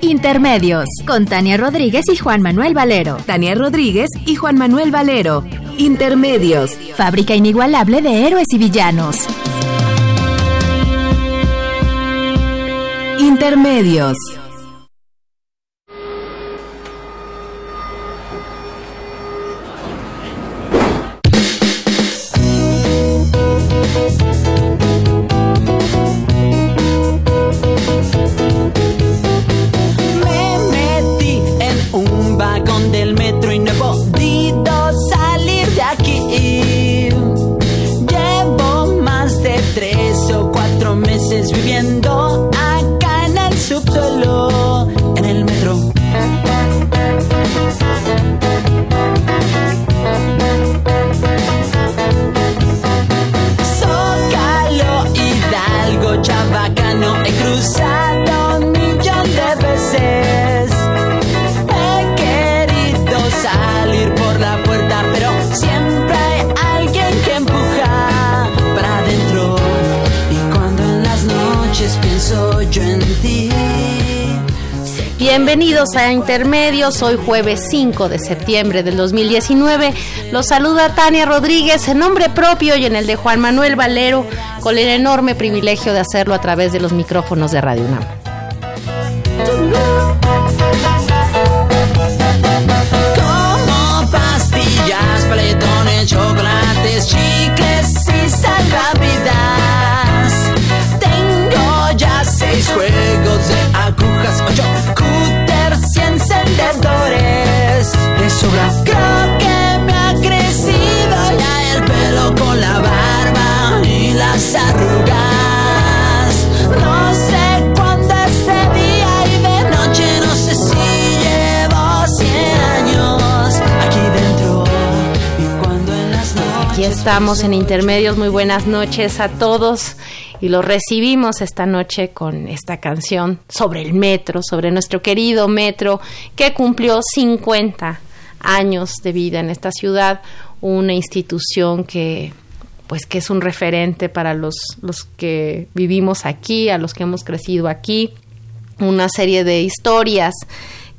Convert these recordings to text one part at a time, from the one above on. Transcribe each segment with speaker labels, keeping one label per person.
Speaker 1: Intermedios. Con Tania Rodríguez y Juan Manuel Valero.
Speaker 2: Tania Rodríguez y Juan Manuel Valero. Intermedios.
Speaker 1: Fábrica inigualable de héroes y villanos.
Speaker 2: Intermedios.
Speaker 3: A Intermedios, hoy jueves 5 de septiembre del 2019. Los saluda Tania Rodríguez en nombre propio y en el de Juan Manuel Valero, con el enorme privilegio de hacerlo a través de los micrófonos de Radio UNAM.
Speaker 4: Como pastillas, paletones, chocolates, chicles y salvavidas. Tengo ya seis juegos de agujas, ocho
Speaker 3: estamos en Intermedios, muy buenas noches a todos. Y lo recibimos esta noche con esta canción sobre el metro, sobre nuestro querido metro que cumplió 50 años de vida en esta ciudad, una institución que pues que es un referente para los, los que vivimos aquí, a los que hemos crecido aquí, una serie de historias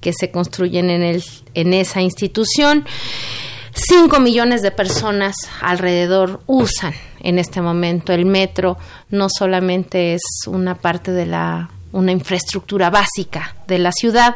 Speaker 3: que se construyen en, el, en esa institución. Cinco millones de personas alrededor usan en este momento el metro. No solamente es una parte de la una infraestructura básica de la ciudad.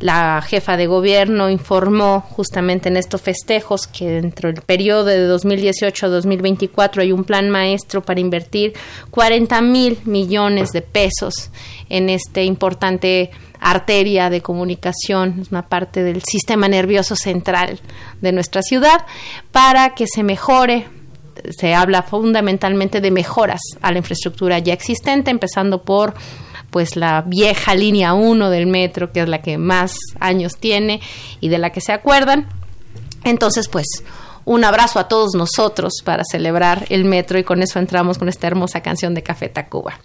Speaker 3: La jefa de gobierno informó justamente en estos festejos que dentro del periodo de 2018 a 2024 hay un plan maestro para invertir 40 mil millones de pesos en este importante arteria de comunicación, es una parte del sistema nervioso central de nuestra ciudad, para que se mejore se habla fundamentalmente de mejoras a la infraestructura ya existente, empezando por pues la vieja línea 1 del metro, que es la que más años tiene y de la que se acuerdan. Entonces, pues un abrazo a todos nosotros para celebrar el metro y con eso entramos con esta hermosa canción de Café Tacuba.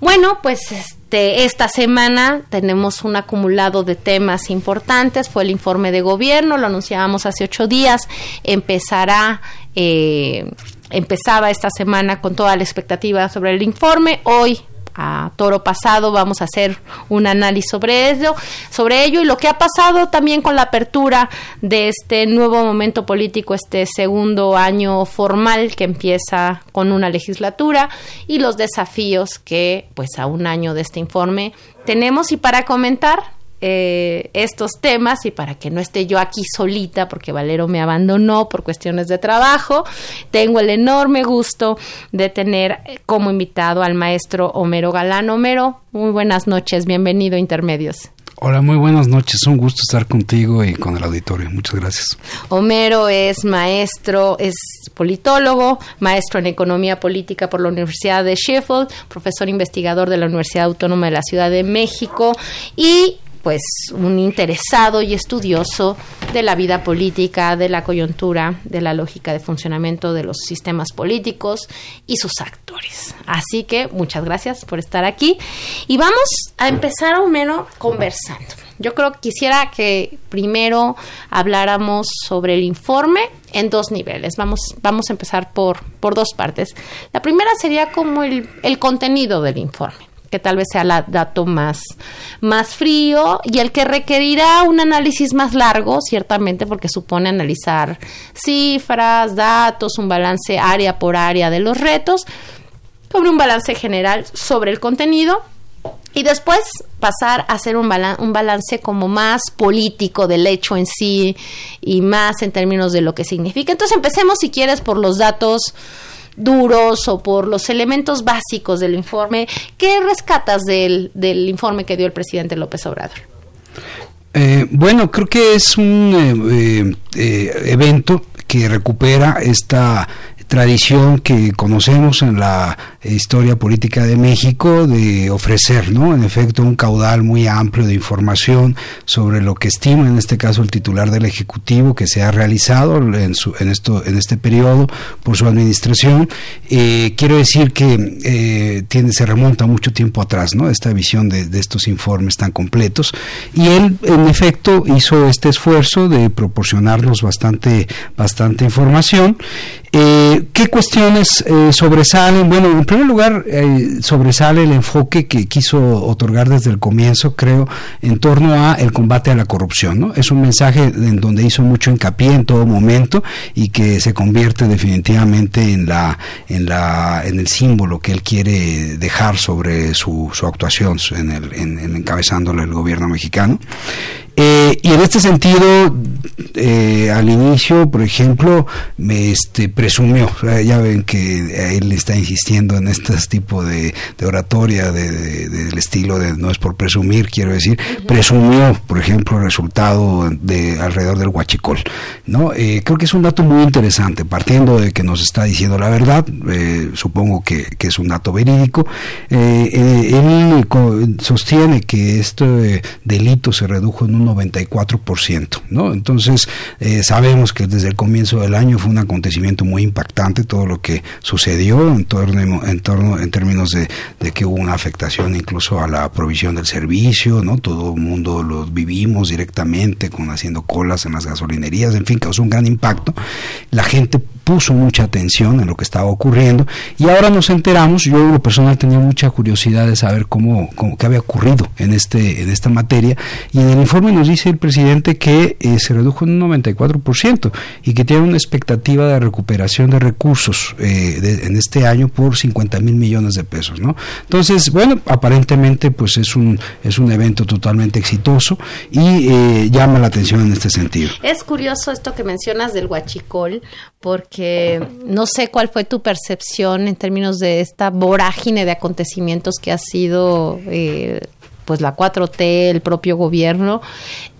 Speaker 3: Bueno, pues este, esta semana tenemos un acumulado de temas importantes. Fue el informe de gobierno, lo anunciábamos hace ocho días. Empezará, eh, empezaba esta semana con toda la expectativa sobre el informe. Hoy a toro pasado vamos a hacer un análisis sobre ello, sobre ello y lo que ha pasado también con la apertura de este nuevo momento político, este segundo año formal que empieza con una legislatura y los desafíos que pues a un año de este informe tenemos. Y para comentar eh, estos temas y para que no esté yo aquí solita porque Valero me abandonó por cuestiones de trabajo, tengo el enorme gusto de tener como invitado al maestro Homero Galán. Homero, muy buenas noches, bienvenido a Intermedios.
Speaker 5: Hola, muy buenas noches. Un gusto estar contigo y con el auditorio. Muchas gracias.
Speaker 3: Homero es maestro, es politólogo, maestro en economía política por la Universidad de Sheffield, profesor investigador de la Universidad Autónoma de la Ciudad de México y pues un interesado y estudioso de la vida política, de la coyuntura, de la lógica de funcionamiento de los sistemas políticos y sus actores. Así que muchas gracias por estar aquí y vamos a empezar a menos conversando. Yo creo que quisiera que primero habláramos sobre el informe en dos niveles. Vamos, vamos a empezar por, por dos partes. La primera sería como el, el contenido del informe que tal vez sea el dato más, más frío y el que requerirá un análisis más largo, ciertamente, porque supone analizar cifras, datos, un balance área por área de los retos, sobre un balance general sobre el contenido y después pasar a hacer un, un balance como más político del hecho en sí y más en términos de lo que significa. Entonces empecemos, si quieres, por los datos duros o por los elementos básicos del informe. ¿Qué rescatas del, del informe que dio el presidente López Obrador?
Speaker 5: Eh, bueno, creo que es un eh, eh, evento que recupera esta tradición que conocemos en la historia política de México de ofrecer, ¿no? En efecto, un caudal muy amplio de información sobre lo que estima, en este caso, el titular del Ejecutivo que se ha realizado en, su, en, esto, en este periodo por su administración. Eh, quiero decir que eh, tiene, se remonta mucho tiempo atrás, ¿no? Esta visión de, estos informes tan completos. Y él, en efecto, hizo este esfuerzo de proporcionarnos bastante, bastante información. Eh, ¿Qué cuestiones eh, sobresalen? Bueno, en primer lugar, eh, sobresale el enfoque que quiso otorgar desde el comienzo, creo, en torno a el combate a la corrupción. ¿no? Es un mensaje en donde hizo mucho hincapié en todo momento y que se convierte definitivamente en la en la en el símbolo que él quiere dejar sobre su, su actuación en el en, en encabezándolo el gobierno mexicano. Eh, y en este sentido, eh, al inicio, por ejemplo, me este, presumió, ya ven que él está insistiendo en este tipo de, oratoria de, del estilo de no es por presumir, quiero decir, presumió, por ejemplo, el resultado de alrededor del huachicol. ¿no? Eh, creo que es un dato muy interesante, partiendo de que nos está diciendo la verdad, supongo que, que, es un dato verídico, él sostiene que este delito se redujo en un 94%, ¿no? Entonces, eh, sabemos que desde el comienzo del año fue un acontecimiento muy impactante todo lo que sucedió en torno, en, torno, en términos de, que hubo una afectación incluso a la provisión del servicio, ¿no? Todo el mundo lo vivimos directamente con haciendo colas en las gasolinerías, en fin, causó un gran impacto. La gente puso mucha atención en lo que estaba ocurriendo y ahora nos enteramos, yo lo personal tenía mucha curiosidad de saber cómo, cómo qué había ocurrido en este en esta materia y en el informe nos dice el presidente que eh, se redujo en un 94% y que tiene una expectativa de recuperación de recursos eh, en este año por 50 mil millones de pesos, ¿no? Entonces, bueno, aparentemente pues es un, es un evento totalmente exitoso y eh, llama la atención en este sentido.
Speaker 3: Es curioso esto que mencionas del huachicol, porque no sé cuál fue tu percepción en términos de esta vorágine de acontecimientos que ha sido eh, pues la 4T, el propio gobierno,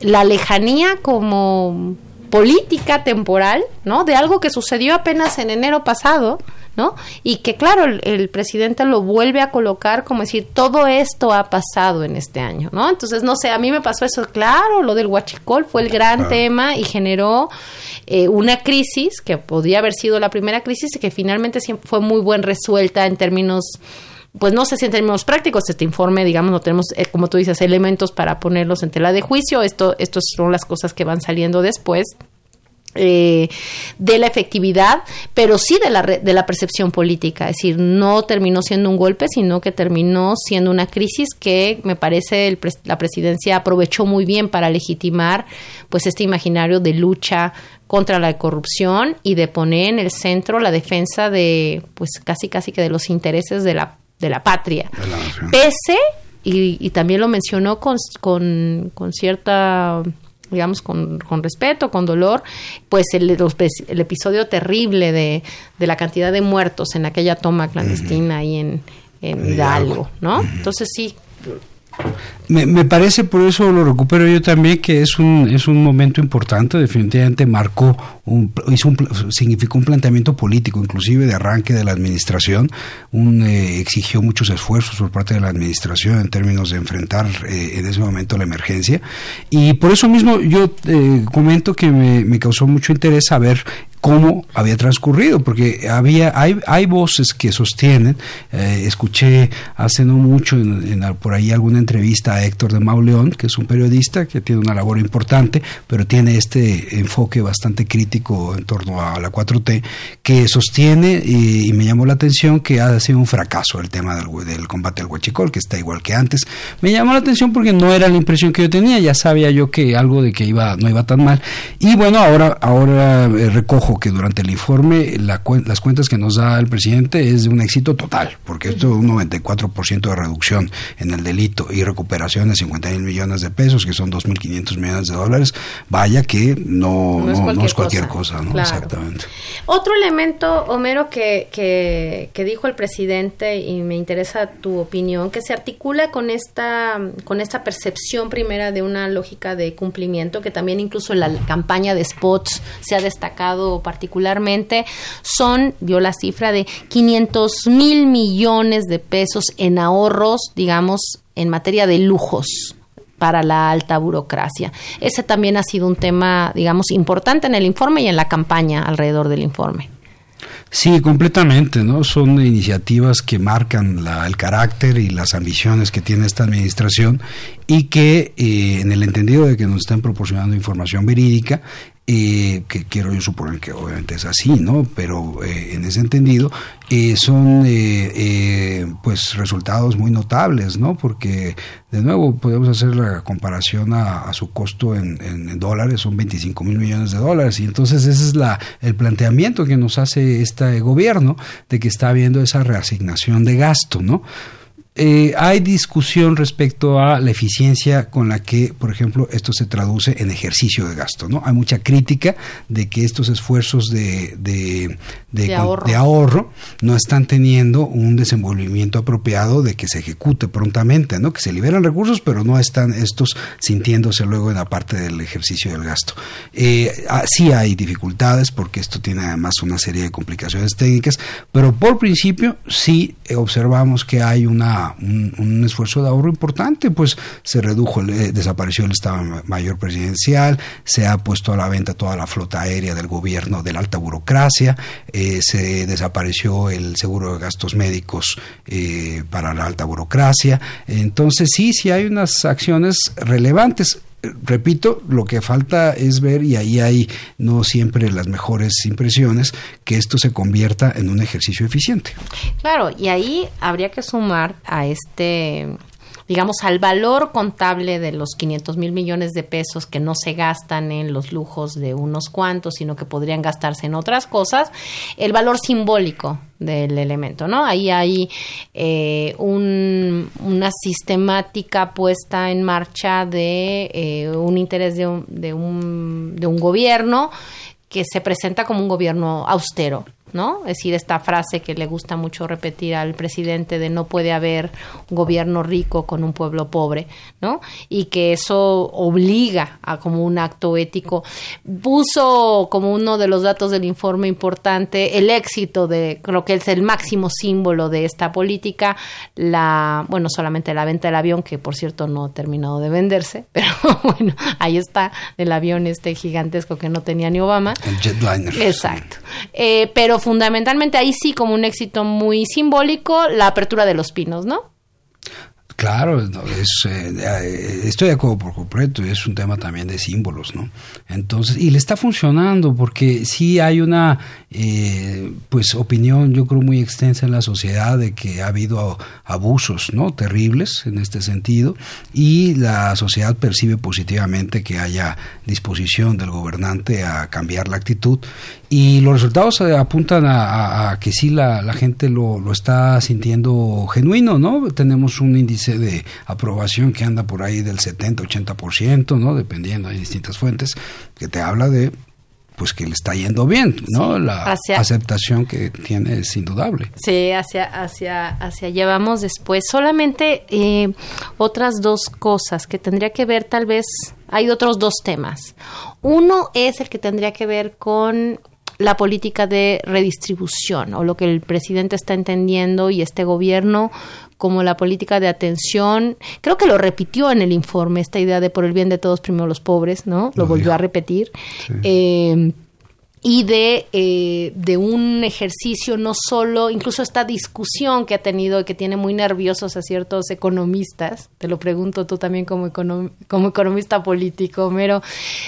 Speaker 3: la lejanía como política temporal, ¿no? De algo que sucedió apenas en enero pasado, ¿no? Y que claro, el, presidente lo vuelve a colocar como decir, todo esto ha pasado en este año, ¿no? Entonces, no sé, a mí me pasó eso, claro, lo del huachicol fue el gran tema y generó eh, una crisis que podría haber sido la primera crisis y que finalmente fue muy buen resuelta en términos pues no sé si en términos prácticos este informe, digamos, no tenemos, eh, como tú dices, elementos para ponerlos en tela de juicio. Esto, estas son las cosas que van saliendo después. Eh, de la efectividad, pero sí de la, de la percepción política. Es decir, no terminó siendo un golpe, sino que terminó siendo una crisis que me parece la presidencia aprovechó muy bien para legitimar pues este imaginario de lucha contra la corrupción y de poner en el centro la defensa de pues casi casi que de los intereses de la de la patria. Pese, y, también lo mencionó con, con, con cierta digamos, con, con, respeto, con dolor, pues el, el episodio terrible de, de, la cantidad de muertos en aquella toma clandestina ahí en, en Hidalgo, ¿no? Entonces sí,
Speaker 5: Me, parece, por eso lo recupero yo también, que es un, es un momento importante, definitivamente marcó, un, hizo un, significó un planteamiento político, inclusive de arranque de la administración, un, eh, exigió muchos esfuerzos por parte de la administración en términos de enfrentar eh, en ese momento la emergencia. Y por eso mismo yo eh, comento que me, me causó mucho interés saber cómo había transcurrido, porque había hay, hay voces que sostienen, eh, escuché hace no mucho por ahí alguna entrevista a Héctor de Mauleón, que es un periodista que tiene una labor importante, pero tiene este enfoque bastante crítico en torno a la 4T, que sostiene, y, me llamó la atención, que ha sido un fracaso el tema del, combate al huachicol, que está igual que antes. Me llamó la atención porque no era la impresión que yo tenía, ya sabía yo que algo de que iba no iba tan mal. Y bueno, ahora, ahora eh, recojo que durante el informe las cuentas que nos da el presidente es de un éxito total, porque esto es un 94% de reducción en el delito y recuperación de 50 mil millones de pesos, que son 2.500 millones de dólares, vaya que no, no, es, cualquier, cosa, ¿no? Exactamente.
Speaker 3: Otro elemento, Homero, que, que, que dijo el presidente, y me interesa tu opinión, que se articula con esta, con esta percepción primera de una lógica de cumplimiento, que también incluso en la campaña de spots se ha destacado particularmente, son, vio la cifra de 500 mil millones de pesos en ahorros, digamos, en materia de lujos para la alta burocracia. Ese también ha sido un tema, digamos, importante en el informe y en la campaña alrededor del informe.
Speaker 5: Sí, completamente, ¿no? Son iniciativas que marcan el carácter y las ambiciones que tiene esta administración y que, eh, en el entendido de que nos están proporcionando información verídica, eh, que quiero yo suponer que obviamente es así, ¿no? Pero eh, en ese entendido eh, son pues resultados muy notables, ¿no? Porque de nuevo podemos hacer la comparación a, su costo en, dólares, son 25 mil millones de dólares y entonces ese es la el planteamiento que nos hace este gobierno de que está habiendo esa reasignación de gasto, ¿no? Eh, hay discusión respecto a la eficiencia con la que, por ejemplo, esto se traduce en ejercicio de gasto. ¿no? Hay mucha crítica de que estos esfuerzos de, de, de, ahorro. no están teniendo un desenvolvimiento apropiado de que se ejecute prontamente, ¿no? que se liberan recursos, pero no están estos sintiéndose luego en la parte del ejercicio del gasto. Eh, ah, sí hay dificultades porque esto tiene además una serie de complicaciones técnicas, pero por principio sí observamos que hay una un, esfuerzo de ahorro importante, pues se redujo, eh, desapareció el Estado Mayor Presidencial, se ha puesto a la venta toda la flota aérea del gobierno de la alta burocracia, eh, se desapareció el seguro de gastos médicos eh, para la alta burocracia. Entonces sí, sí hay unas acciones relevantes repito, lo que falta es ver, y ahí hay no siempre las mejores impresiones, que esto se convierta en un ejercicio eficiente.
Speaker 3: Claro, y ahí habría que sumar a este digamos, al valor contable de los 500 mil millones de pesos que no se gastan en los lujos de unos cuantos, sino que podrían gastarse en otras cosas, el valor simbólico del elemento, ¿no? Ahí hay eh, una sistemática puesta en marcha de eh, un interés de un, de, un, de un gobierno que se presenta como un gobierno austero, ¿no? Es decir, esta frase que le gusta mucho repetir al presidente de no puede haber un gobierno rico con un pueblo pobre, ¿no? Y que eso obliga a como un acto ético. Puso como uno de los datos del informe importante el éxito de, creo que es el máximo símbolo de esta política, la, bueno, solamente la venta del avión, que por cierto no ha terminado de venderse, pero bueno, ahí está, el avión este gigantesco que no tenía ni Obama.
Speaker 5: El jetliner.
Speaker 3: Exacto. Eh, pero fundamentalmente ahí sí como un éxito muy simbólico la apertura de los pinos, ¿no?
Speaker 5: Claro, es, eh, estoy de acuerdo por completo, es un tema también de símbolos, ¿no? Entonces, y le está funcionando porque sí hay una, eh, pues, opinión, yo creo, muy extensa en la sociedad de que ha habido abusos, ¿no? Terribles en este sentido y la sociedad percibe positivamente que haya disposición del gobernante a cambiar la actitud y los resultados apuntan a, que sí la, la gente lo, lo, está sintiendo genuino, ¿no? Tenemos un índice de aprobación que anda por ahí del 70-80%, ¿no? Dependiendo, hay distintas fuentes, que te habla de pues que le está yendo bien, ¿no? la aceptación que tiene es indudable.
Speaker 3: Sí, hacia, hacia, hacia allá vamos después. Solamente eh, otras dos cosas que tendría que ver tal vez, hay otros dos temas. Uno es el que tendría que ver con la política de redistribución o lo que el presidente está entendiendo y este gobierno como la política de atención. Creo que lo repitió en el informe esta idea de por el bien de todos primero los pobres, ¿no? Lo, volvió a repetir. Eh, y de, eh, de un ejercicio no solo, incluso esta discusión que ha tenido y que tiene muy nerviosos a ciertos economistas, te lo pregunto tú también como, como economista político, Mero,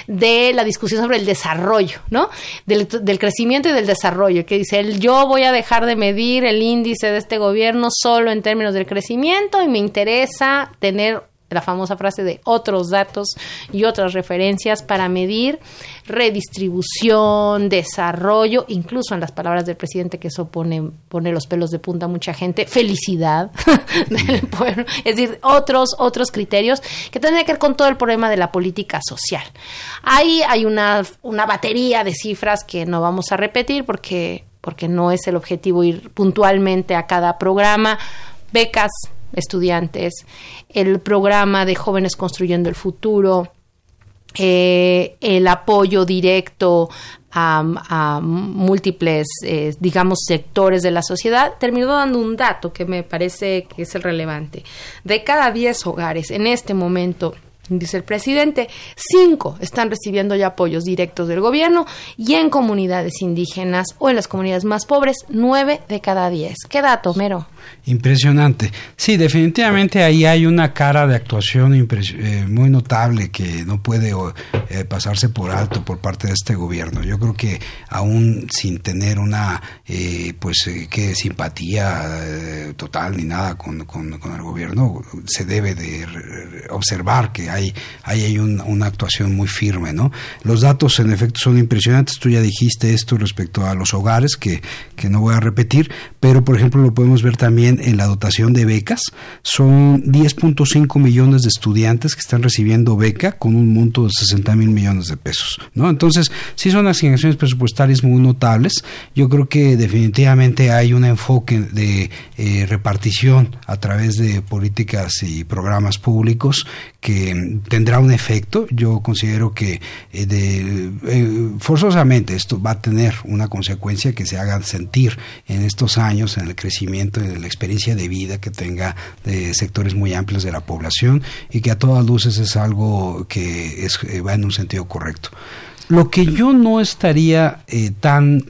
Speaker 3: de la discusión sobre el desarrollo, ¿no? Del, crecimiento y del desarrollo, que dice, yo voy a dejar de medir el índice de este gobierno solo en términos del crecimiento y me interesa tener la famosa frase de otros datos y otras referencias para medir redistribución, desarrollo, incluso en las palabras del presidente que eso pone, pone los pelos de punta a mucha gente, felicidad del pueblo, es decir, otros, otros criterios que tienen que ver con todo el problema de la política social. Ahí hay una, una batería de cifras que no vamos a repetir porque, porque no es el objetivo ir puntualmente a cada programa, becas, estudiantes, el programa de Jóvenes Construyendo el Futuro, eh, el apoyo directo a, múltiples, eh, digamos, sectores de la sociedad, terminó dando un dato que me parece que es el relevante. De cada 10 hogares en este momento Dice el presidente, cinco están recibiendo ya apoyos directos del gobierno y en comunidades indígenas o en las comunidades más pobres, nueve de cada diez. ¿Qué dato, Mero?
Speaker 5: Impresionante. Sí, definitivamente ahí hay una cara de actuación eh, muy notable que no puede eh, pasarse por alto por parte de este gobierno. Yo creo que aún sin tener una eh, pues que simpatía total ni nada con, con, el gobierno, se debe de observar que hay, hay, una actuación muy firme. ¿no? Los datos en efecto son impresionantes. Tú ya dijiste esto respecto a los hogares, que, que no voy a repetir, pero por ejemplo lo podemos ver también en la dotación de becas. Son 10.5 millones de estudiantes que están recibiendo beca con un monto de 60 mil millones de pesos. ¿no? Entonces, sí son asignaciones presupuestarias muy notables. Yo creo que definitivamente hay un enfoque de eh, repartición a través de políticas y programas públicos que tendrá un efecto. Yo considero que eh, eh, forzosamente esto va a tener una consecuencia que se haga sentir en estos años en el crecimiento de la experiencia de vida que tenga de sectores muy amplios de la población y que a todas luces es algo que eh, va en un sentido correcto. Lo que yo no estaría tan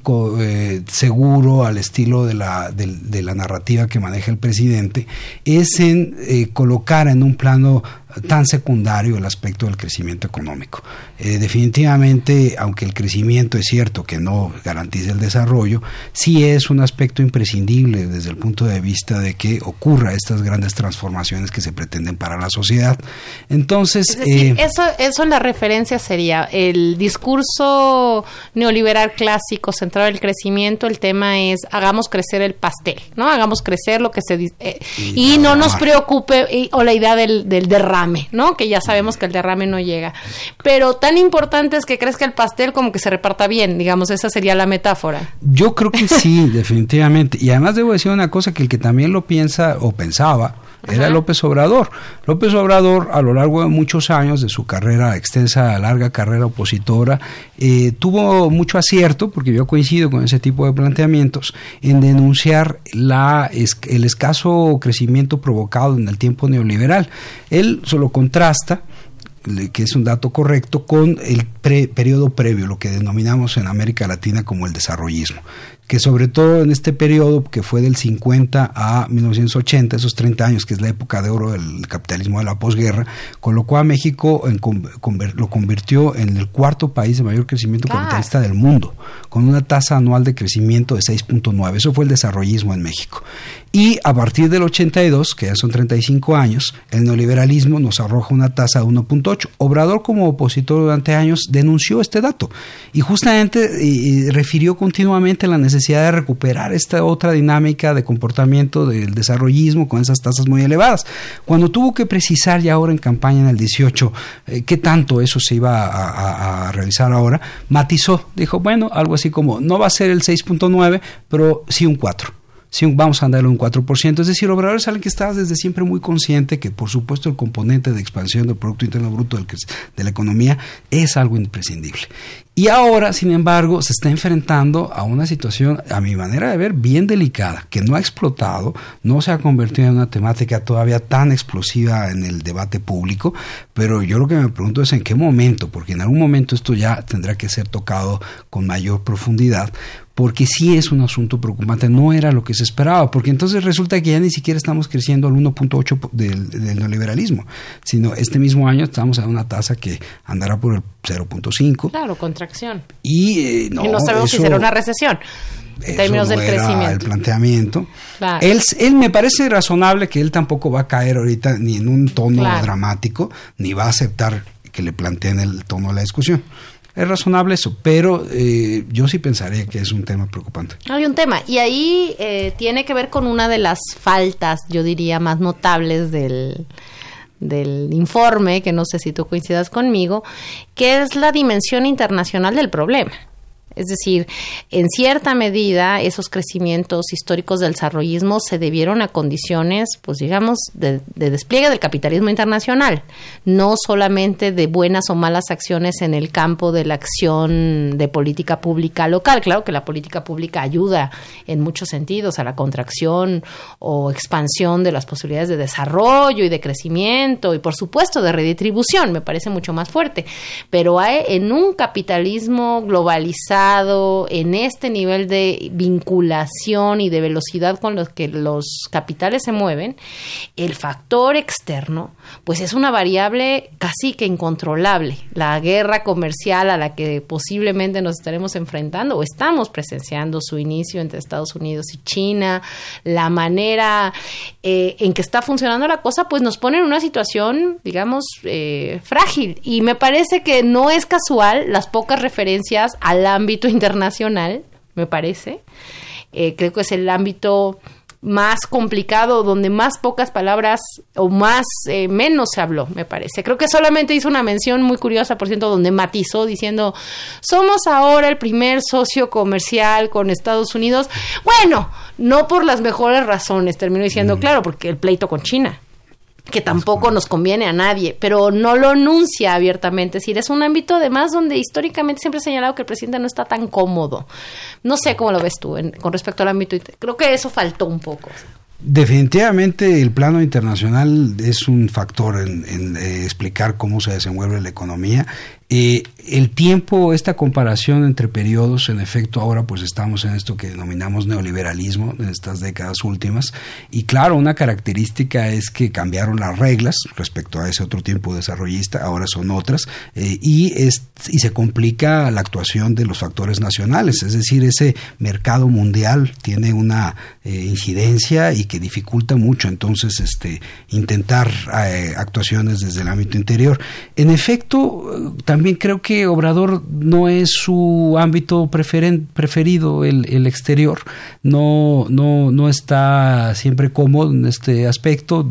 Speaker 5: seguro al estilo de, la narrativa que maneja el presidente es en colocar en un plano tan secundario el aspecto del crecimiento económico. Eh, definitivamente, aunque el crecimiento es cierto que no garantiza el desarrollo, sí es un aspecto imprescindible desde el punto de vista de que ocurra estas grandes transformaciones que se pretenden para la sociedad. Entonces,
Speaker 3: eh, eso, eso la referencia sería el discurso neoliberal clásico centrado en el crecimiento. El tema es hagamos crecer el pastel, no hagamos crecer lo que se eh, y, y no nos preocupe o la idea del, del derrame ¿no? Que ya sabemos que el derrame no llega. Pero tan importante es que crezca el pastel como que se reparta bien, digamos, esa sería la metáfora.
Speaker 5: Yo creo que sí, definitivamente. Y además debo decir una cosa, que el que también lo piensa o pensaba, era López Obrador. López Obrador, a lo largo de muchos años de su carrera, extensa, larga carrera opositora, eh, tuvo mucho acierto, porque yo coincido con ese tipo de planteamientos, en denunciar la, el escaso crecimiento provocado en el tiempo neoliberal. Él solo contrasta que es un dato correcto, con el periodo previo, lo que denominamos en América Latina como el desarrollismo que sobre todo en este periodo que fue del 50 a 1980, esos 30 años, que es la época de oro del capitalismo de la posguerra, colocó a México, en, lo convirtió en el cuarto país de mayor crecimiento capitalista del mundo, con una tasa anual de crecimiento de 6.9. Eso fue el desarrollismo en México. Y a partir del 82, que ya son 35 años, el neoliberalismo nos arroja una tasa de 1.8. Obrador, como opositor durante años, denunció este dato y justamente refirió continuamente la necesidad necesidad de recuperar esta otra dinámica de comportamiento del desarrollismo con esas tasas muy elevadas. Cuando tuvo que precisar ya ahora en campaña en el 18 eh, qué tanto eso se iba a, a realizar ahora, matizó, dijo, bueno, algo así como, no va a ser el 6.9, pero sí un 4 si vamos a andarle un 4%. Es decir, Obrador es alguien que está desde siempre muy consciente que, por supuesto, el componente de expansión del Producto Interno Bruto de la economía es algo imprescindible. Y ahora, sin embargo, se está enfrentando a una situación, a mi manera de ver, bien delicada, que no ha explotado, no se ha convertido en una temática todavía tan explosiva en el debate público, pero yo lo que me pregunto es en qué momento, porque en algún momento esto ya tendrá que ser tocado con mayor profundidad, porque sí es un asunto preocupante, no era lo que se esperaba, porque entonces resulta que ya ni siquiera estamos creciendo al 1.8 del, del, neoliberalismo, sino este mismo año estamos a una tasa que andará por el 0.5.
Speaker 3: Claro, contracción.
Speaker 5: Y, eh, no,
Speaker 3: y no sabemos si será una recesión. En términos del crecimiento.
Speaker 5: El planteamiento. Él, él, me parece razonable que él tampoco va a caer ahorita ni en un tono dramático, ni va a aceptar que le planteen el tono de la discusión es razonable eso, pero eh, yo sí pensaría que es un tema preocupante.
Speaker 3: Hay un tema, y ahí eh, tiene que ver con una de las faltas, yo diría, más notables del, del informe, que no sé si tú coincidas conmigo, que es la dimensión internacional del problema. Es decir, en cierta medida esos crecimientos históricos del desarrollismo se debieron a condiciones, pues digamos, de, despliegue del capitalismo internacional, no solamente de buenas o malas acciones en el campo de la acción de política pública local. Claro que la política pública ayuda en muchos sentidos a la contracción o expansión de las posibilidades de desarrollo y de crecimiento y por supuesto de redistribución, me parece mucho más fuerte, pero hay, en un capitalismo globalizado, en este nivel de vinculación y de velocidad con los que los capitales se mueven, el factor externo, pues es una variable casi que incontrolable. La guerra comercial a la que posiblemente nos estaremos enfrentando o estamos presenciando su inicio entre Estados Unidos y China, la manera eh, en que está funcionando la cosa, pues nos pone en una situación, digamos, eh, frágil. Y me parece que no es casual las pocas referencias al ámbito internacional, me parece. Eh, creo que es el ámbito más complicado, donde más pocas palabras o más eh, menos se habló, me parece. Creo que solamente hizo una mención muy curiosa, por cierto, donde matizó diciendo, somos ahora el primer socio comercial con Estados Unidos. Bueno, no por las mejores razones, terminó diciendo, mm. claro, porque el pleito con China que tampoco nos conviene a nadie, pero no lo anuncia abiertamente. Es decir, es un ámbito además donde históricamente siempre he señalado que el presidente no está tan cómodo. No sé cómo lo ves tú con respecto al ámbito. Creo que eso faltó un poco.
Speaker 5: Definitivamente el plano internacional es un factor en, eh, explicar cómo se desenvuelve la economía eh, el tiempo, esta comparación entre periodos, en efecto, ahora pues estamos en esto que denominamos neoliberalismo, en estas décadas últimas, y claro, una característica es que cambiaron las reglas respecto a ese otro tiempo desarrollista, ahora son otras, eh, y, es, y se complica la actuación de los factores nacionales, es decir, ese mercado mundial tiene una eh, incidencia y que dificulta mucho entonces este, intentar actuaciones desde el ámbito interior. En efecto, también también creo que Obrador no es su ámbito preferido, el, exterior. No, no, no está siempre cómodo en este aspecto.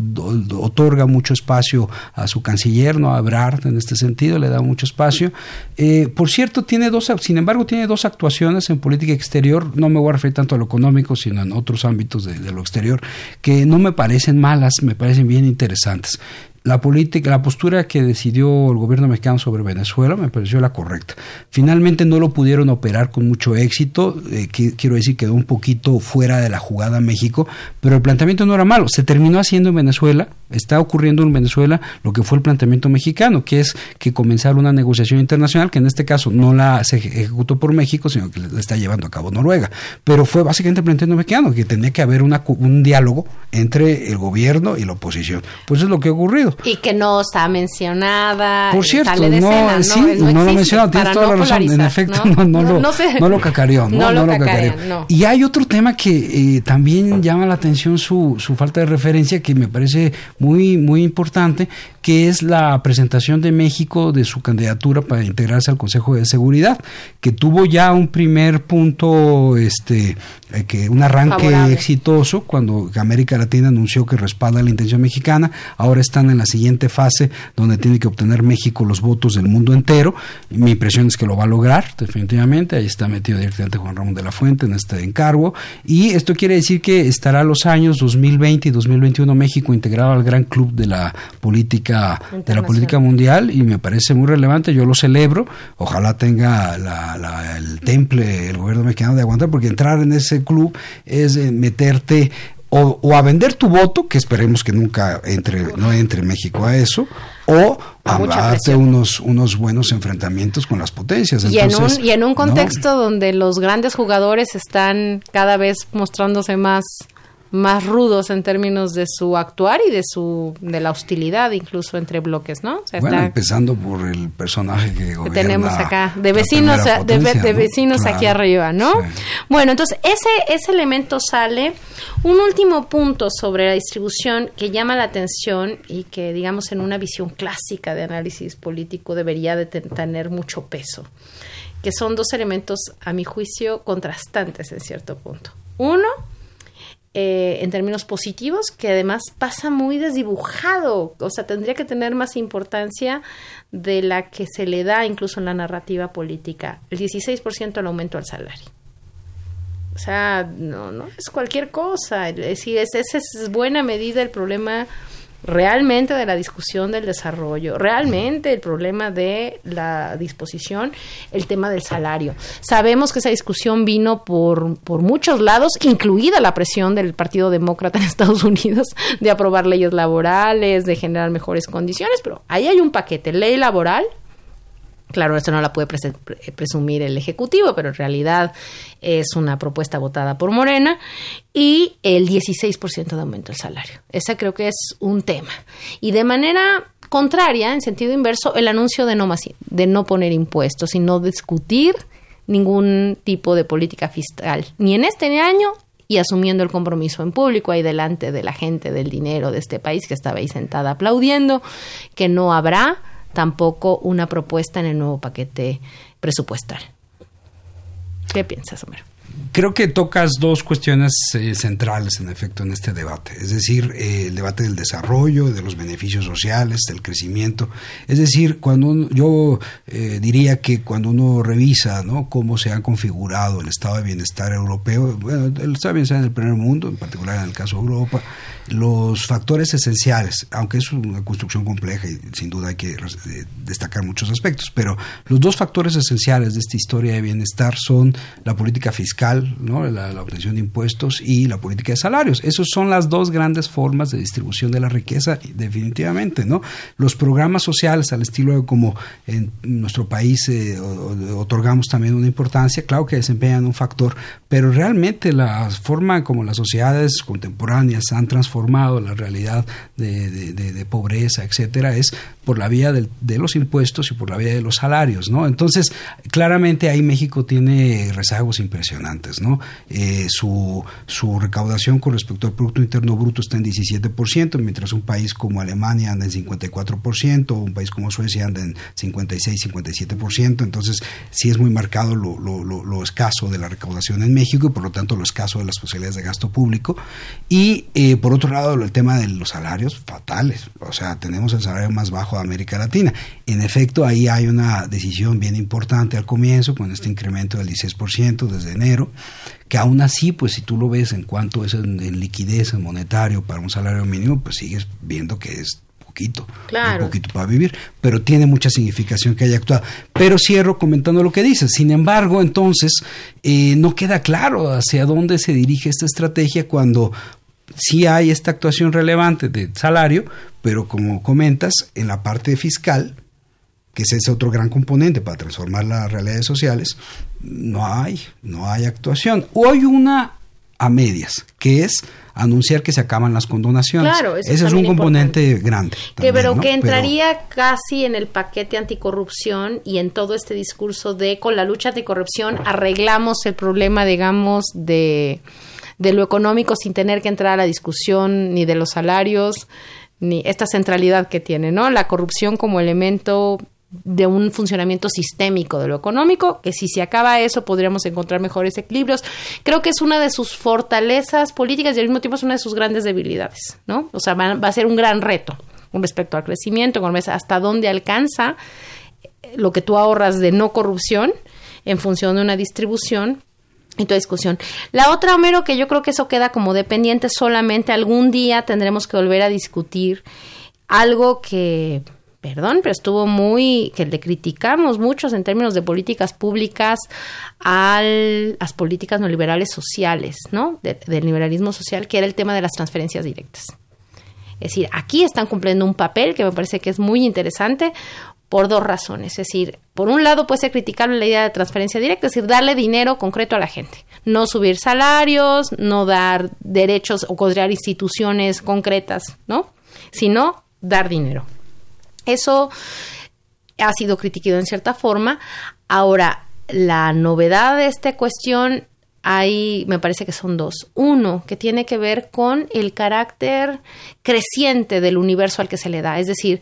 Speaker 5: otorga mucho espacio a su canciller, no a Ebrard en este sentido, le da mucho espacio. Eh, por cierto, tiene dos, sin embargo, tiene dos actuaciones en política exterior. No me voy a referir tanto a lo económico, sino en otros ámbitos de lo exterior, que no me parecen malas, me parecen bien interesantes la política, la postura que decidió el gobierno mexicano sobre Venezuela me pareció la correcta. Finalmente no lo pudieron operar con mucho éxito, eh, quiero decir, quedó un poquito fuera de la jugada México, pero el planteamiento no era malo, se terminó haciendo en Venezuela, está ocurriendo en Venezuela lo que fue el planteamiento mexicano, que es que comenzar una negociación internacional, que en este caso no la se ejecutó por México, sino que la está llevando a cabo Noruega, pero fue básicamente el planteamiento mexicano, que tenía que haber una, un diálogo entre el gobierno y la oposición. Pues es lo que ha ocurrido.
Speaker 3: Y que no está mencionada.
Speaker 5: Por cierto, no, sí, no, lo mencionado, tienes toda la razón. En efecto, no, no, lo, no lo cacareó. No, lo, cacareó. Y hay otro tema que eh, también llama la atención su, su falta de referencia, que me parece muy, muy importante, que es la presentación de México de su candidatura para integrarse al Consejo de Seguridad, que tuvo ya un primer punto, este, eh, que un arranque exitoso cuando América Latina anunció que respalda la intención mexicana. Ahora están en la siguiente fase donde tiene que obtener México los votos del mundo entero. Mi impresión es que lo va a lograr, definitivamente. Ahí está metido directamente Juan Ramón de la Fuente en este encargo. Y esto quiere decir que estará los años 2020 y 2021 México integrado al gran club de la política de la política mundial y me parece muy relevante, yo lo celebro, ojalá tenga el temple el gobierno mexicano de aguantar, porque entrar en ese club es eh, meterte o, a vender tu voto, que esperemos que nunca entre, no entre México a eso, o a darte unos, unos buenos enfrentamientos con las potencias.
Speaker 3: y, en un, y en un contexto donde los grandes jugadores están cada vez mostrándose más más rudos en términos de su actuar y de su de la hostilidad incluso entre bloques, ¿no?
Speaker 5: bueno, empezando por el personaje que,
Speaker 3: tenemos acá de vecinos de, vecinos aquí arriba, ¿no? Bueno, entonces ese ese elemento sale un último punto sobre la distribución que llama la atención y que digamos en una visión clásica de análisis político debería de tener mucho peso, que son dos elementos a mi juicio contrastantes en cierto punto. Uno, eh, en términos positivos, que además pasa muy desdibujado, o sea, tendría que tener más importancia de la que se le da incluso en la narrativa política, el 16% el aumento al salario. O sea, no, no es cualquier cosa, es decir, esa es buena medida el problema realmente de la discusión del desarrollo, realmente el problema de la disposición, el tema del salario. Sabemos que esa discusión vino por, por muchos lados, incluida la presión del Partido Demócrata en Estados Unidos de aprobar leyes laborales, de generar mejores condiciones, pero ahí hay un paquete, ley laboral, Claro, esto no la puede presumir el Ejecutivo, pero en realidad es una propuesta votada por Morena y el 16% de aumento del salario. Ese creo que es un tema. Y de manera contraria, en sentido inverso, el anuncio de no, de no poner impuestos y no discutir ningún tipo de política fiscal, ni en este año y asumiendo el compromiso en público ahí delante de la gente del dinero de este país que estaba ahí sentada aplaudiendo, que no habrá tampoco una propuesta en el nuevo paquete presupuestal. ¿Qué piensas, Homero?
Speaker 5: Creo que tocas dos cuestiones eh, centrales, en efecto, en este debate. Es decir, eh, el debate del desarrollo, de los beneficios sociales, del crecimiento. Es decir, cuando yo eh, diría que cuando uno revisa ¿no? cómo se ha configurado el estado de bienestar europeo, bueno, el estado de bienestar en el primer mundo, en particular en el caso de Europa, los factores esenciales, aunque es una construcción compleja y sin duda hay que destacar muchos aspectos, pero los dos factores esenciales de esta historia de bienestar son la política fiscal, la, obtención de impuestos y la política de salarios. Esas son las dos grandes formas de distribución de la riqueza, definitivamente. ¿no? Los programas sociales, al estilo de como en nuestro país eh, otorgamos también una importancia, claro que desempeñan un factor, pero realmente la forma como las sociedades contemporáneas han transformado la realidad de, pobreza, etcétera, es por la vía de los impuestos y por la vía de los salarios. Entonces, claramente ahí México tiene rezagos impresionantes, ¿no? Eh, su, su recaudación con respecto al Producto Interno Bruto está en 17%, mientras un país como Alemania anda en 54%, un país como Suecia anda en 56, 57%, entonces sí es muy marcado lo, lo, lo escaso de la recaudación en México y por lo tanto lo escaso de las posibilidades de gasto público. Y eh, por otro lado, el tema de los salarios fatales. O sea, tenemos el salario más bajo de América Latina. En efecto, ahí hay una decisión bien importante al comienzo con este incremento del 16% desde enero que aún así, pues si tú lo ves en cuanto es en, en liquidez, en monetario para un salario mínimo, pues sigues viendo que es poquito, un poquito para vivir, pero tiene mucha significación que haya actuado. Pero cierro comentando lo que dices. Sin embargo, entonces, eh, no queda claro hacia dónde se dirige esta estrategia cuando sí hay esta actuación relevante de salario, pero como comentas, en la parte fiscal, que es ese otro gran componente para transformar las realidades sociales, no hay, no hay actuación. Hoy una a medias, que es anunciar que se acaban las condonaciones.
Speaker 3: Claro, eso
Speaker 5: Ese es un componente grande.
Speaker 3: Que, pero
Speaker 5: ¿no?
Speaker 3: que entraría casi en el paquete anticorrupción y en todo este discurso de con la lucha anticorrupción arreglamos el problema, digamos, de, de lo económico sin tener que entrar a la discusión ni de los salarios ni esta centralidad que tiene, ¿no? La corrupción como elemento de un funcionamiento sistémico de lo económico, que si se acaba eso podríamos encontrar mejores equilibrios. Creo que es una de sus fortalezas políticas y al mismo tiempo es una de sus grandes debilidades, ¿no? O sea, va, a ser un gran reto con respecto al crecimiento, con hasta dónde alcanza lo que tú ahorras de no corrupción en función de una distribución y toda discusión. La otra, Homero, que yo creo que eso queda como dependiente solamente, algún día tendremos que volver a discutir algo que perdón, pero estuvo muy, que le criticamos muchos en términos de políticas públicas a las políticas neoliberales sociales, ¿no? De, del liberalismo social, que era el tema de las transferencias directas. Es decir, aquí están cumpliendo un papel que me parece que es muy interesante por dos razones. Es decir, por un lado puede ser criticable la idea de transferencia directa, es decir, darle dinero concreto a la gente. No subir salarios, no dar derechos o crear instituciones concretas, ¿no? Sino dar dinero. Eso ha sido criticado en cierta forma. Ahora, la novedad de esta cuestión hay, me parece que son dos. Uno, que tiene que ver con el carácter creciente del universo al que se le da. Es decir,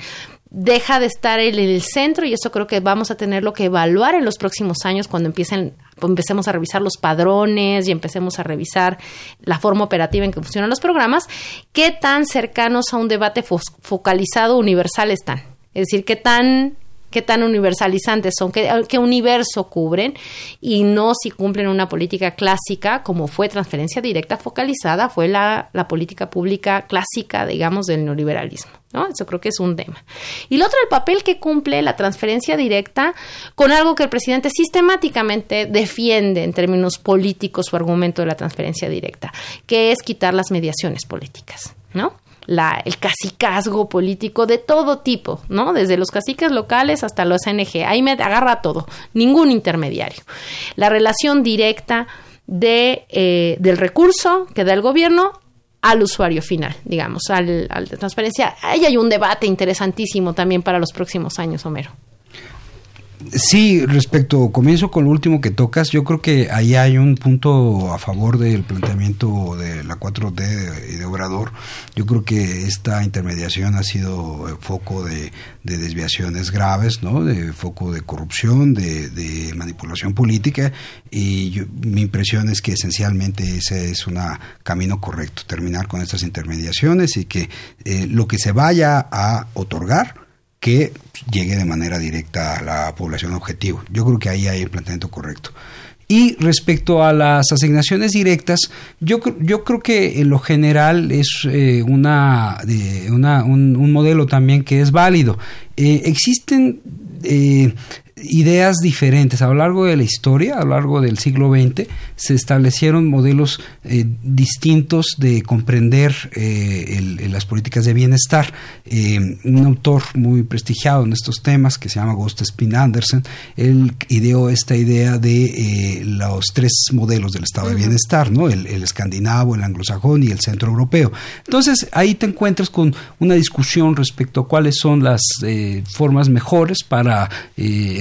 Speaker 3: deja de estar en el centro y eso creo que vamos a tenerlo que evaluar en los próximos años cuando empiecen empecemos a revisar los padrones y empecemos a revisar la forma operativa en que funcionan los programas, qué tan cercanos a un debate fo focalizado universal están. Es decir, qué tan qué tan universalizantes son, qué, qué, universo cubren y no si cumplen una política clásica como fue transferencia directa focalizada, fue la, la política pública clásica, digamos, del neoliberalismo. ¿no? Eso creo que es un tema. Y lo otro, el papel que cumple la transferencia directa con algo que el presidente sistemáticamente defiende en términos políticos su argumento de la transferencia directa, que es quitar las mediaciones políticas, ¿no? La, el cacicazgo político de todo tipo, ¿no? Desde los caciques locales hasta los NG. Ahí me agarra todo, ningún intermediario. La relación directa de, eh, del recurso que da el gobierno al usuario final, digamos, al, al de transparencia. Ahí hay un debate interesantísimo también para los próximos años, Homero.
Speaker 5: Sí, respecto, comienzo con lo último que tocas, yo creo que ahí hay un punto a favor del planteamiento de la 4D y de Obrador. Yo creo que esta intermediación ha sido foco de, de desviaciones graves, ¿no? De foco de corrupción, de, de manipulación política y mi impresión es que esencialmente ese es un camino correcto, terminar con estas intermediaciones y que eh, lo que se vaya a otorgar que llegue de manera directa a la población objetivo. Yo creo que ahí hay el planteamiento correcto. Y respecto a las asignaciones directas, yo, yo creo que en lo general es eh, una, un, modelo también que es válido. Eh, existen eh, ideas diferentes. A lo largo de la historia, a lo largo del siglo XX, se establecieron modelos eh, distintos de comprender eh, el, las políticas de bienestar. Eh, un autor muy prestigiado en estos temas, que se llama Ghost Spin Anderson, él ideó esta idea de los tres modelos del estado uh -huh. de bienestar, ¿no? El, el, escandinavo, el anglosajón y el centro europeo. Entonces, ahí te encuentras con una discusión respecto a cuáles son las formas mejores para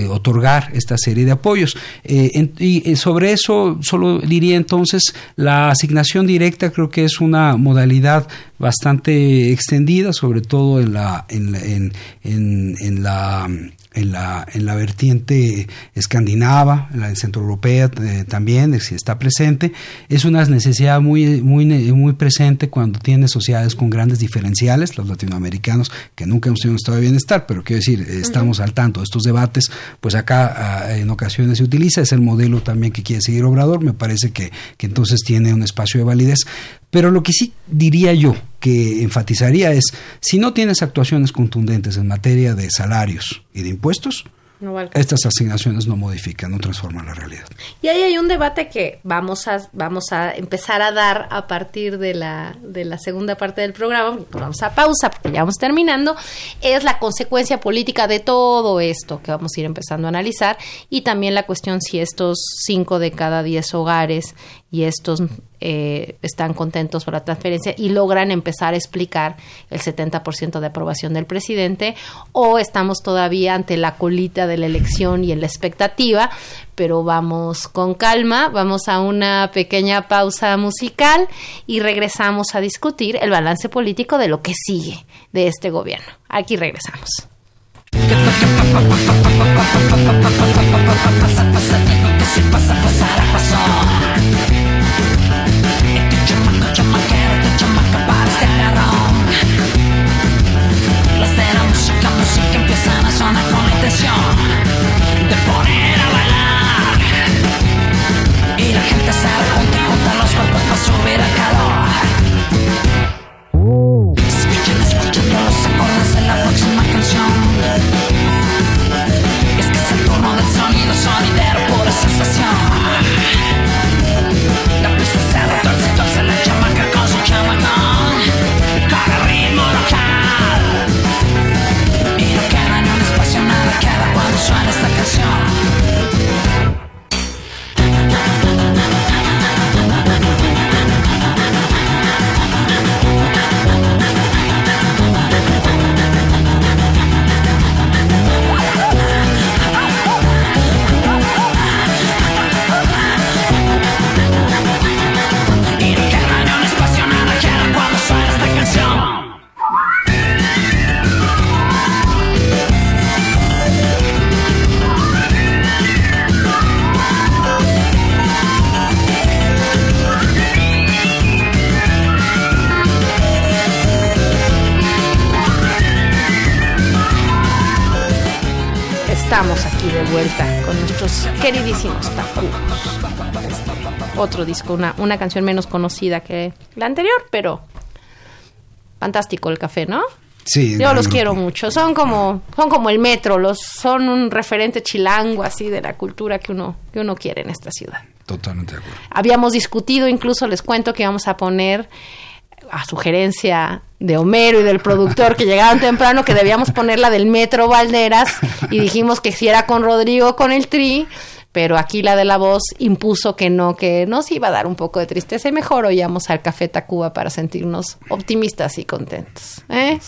Speaker 5: otorgar esta serie de apoyos. Eh, y sobre eso solo diría entonces la asignación directa creo que es una modalidad bastante extendida, sobre todo en la en, en, en, en la en la, en la vertiente escandinava, en la centroeuropea eh, también está presente. Es una necesidad muy, muy, muy presente cuando tiene sociedades con grandes diferenciales, los latinoamericanos, que nunca hemos tenido un estado de bienestar, pero quiero decir, estamos uh -huh. al tanto de estos debates, pues acá uh, en ocasiones se utiliza, es el modelo también que quiere seguir Obrador, me parece que, que entonces tiene un espacio de validez. Pero lo que sí diría yo, que enfatizaría es, si no tienes actuaciones contundentes en materia de salarios y de impuestos, no estas asignaciones no modifican, no transforman la realidad.
Speaker 3: Y ahí hay un debate que vamos a, vamos a empezar a dar a partir de la, de la segunda parte del programa, vamos a pausa porque ya vamos terminando, es la consecuencia política de todo esto que vamos a ir empezando a analizar y también la cuestión si estos cinco de cada diez hogares y estos eh, están contentos por la transferencia y logran empezar a explicar el 70% de aprobación del presidente o estamos todavía ante la colita de la elección y en la expectativa, pero vamos con calma, vamos a una pequeña pausa musical y regresamos a discutir el balance político de lo que sigue de este gobierno. Aquí regresamos. Queridísimos disco, una, una canción menos conocida que la anterior, pero fantástico el café, ¿no?
Speaker 5: Sí,
Speaker 3: yo los quiero mucho. Son como son como el metro, los son un referente chilango así de la cultura que uno que uno quiere en esta ciudad.
Speaker 5: Totalmente de acuerdo.
Speaker 3: Habíamos discutido, incluso les cuento que íbamos a poner a sugerencia de Homero y del productor que llegaban temprano que debíamos poner la del Metro Valderas y dijimos que si era con Rodrigo con el Tri, pero aquí la de la voz impuso que no, que nos iba a dar un poco de tristeza y mejor oíamos al Café Tacuba para sentirnos optimistas y contentos. ¿eh?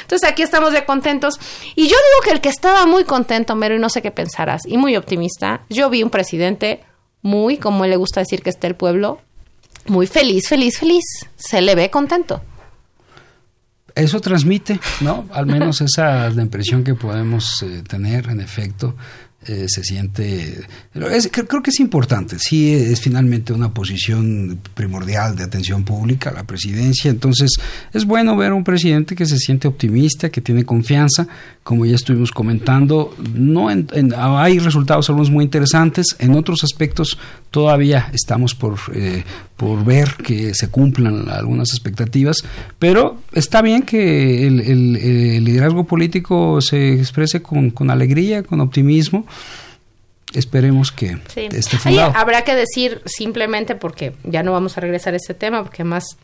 Speaker 3: Entonces aquí estamos de contentos y yo digo que el que estaba muy contento, Homero, y no sé qué pensarás, y muy optimista, yo vi un presidente muy, como le gusta decir que está el pueblo, muy feliz, feliz, feliz. Se le ve contento.
Speaker 5: Eso transmite, ¿no? Al menos esa es la impresión que podemos eh, tener, en efecto. Eh, se siente... creo que es importante, sí es finalmente una posición primordial de atención pública, la presidencia, entonces es bueno ver a un presidente que se siente optimista, que tiene confianza, como ya estuvimos comentando, no hay resultados algunos muy interesantes, en otros aspectos todavía estamos por, eh, por ver que se cumplan algunas expectativas, pero está bien que el, liderazgo político se exprese con, con alegría, con optimismo. Esperemos que esté fundado.
Speaker 3: habrá que decir simplemente porque ya no vamos a regresar a ese tema porque más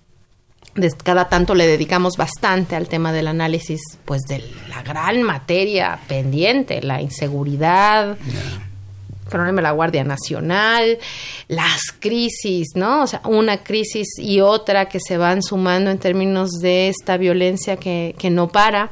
Speaker 3: de cada tanto le dedicamos bastante al tema del análisis pues de la gran materia pendiente, la inseguridad, el de la Guardia Nacional, las crisis, ¿no? O sea, una crisis y otra que se van sumando en términos de esta violencia que, que no para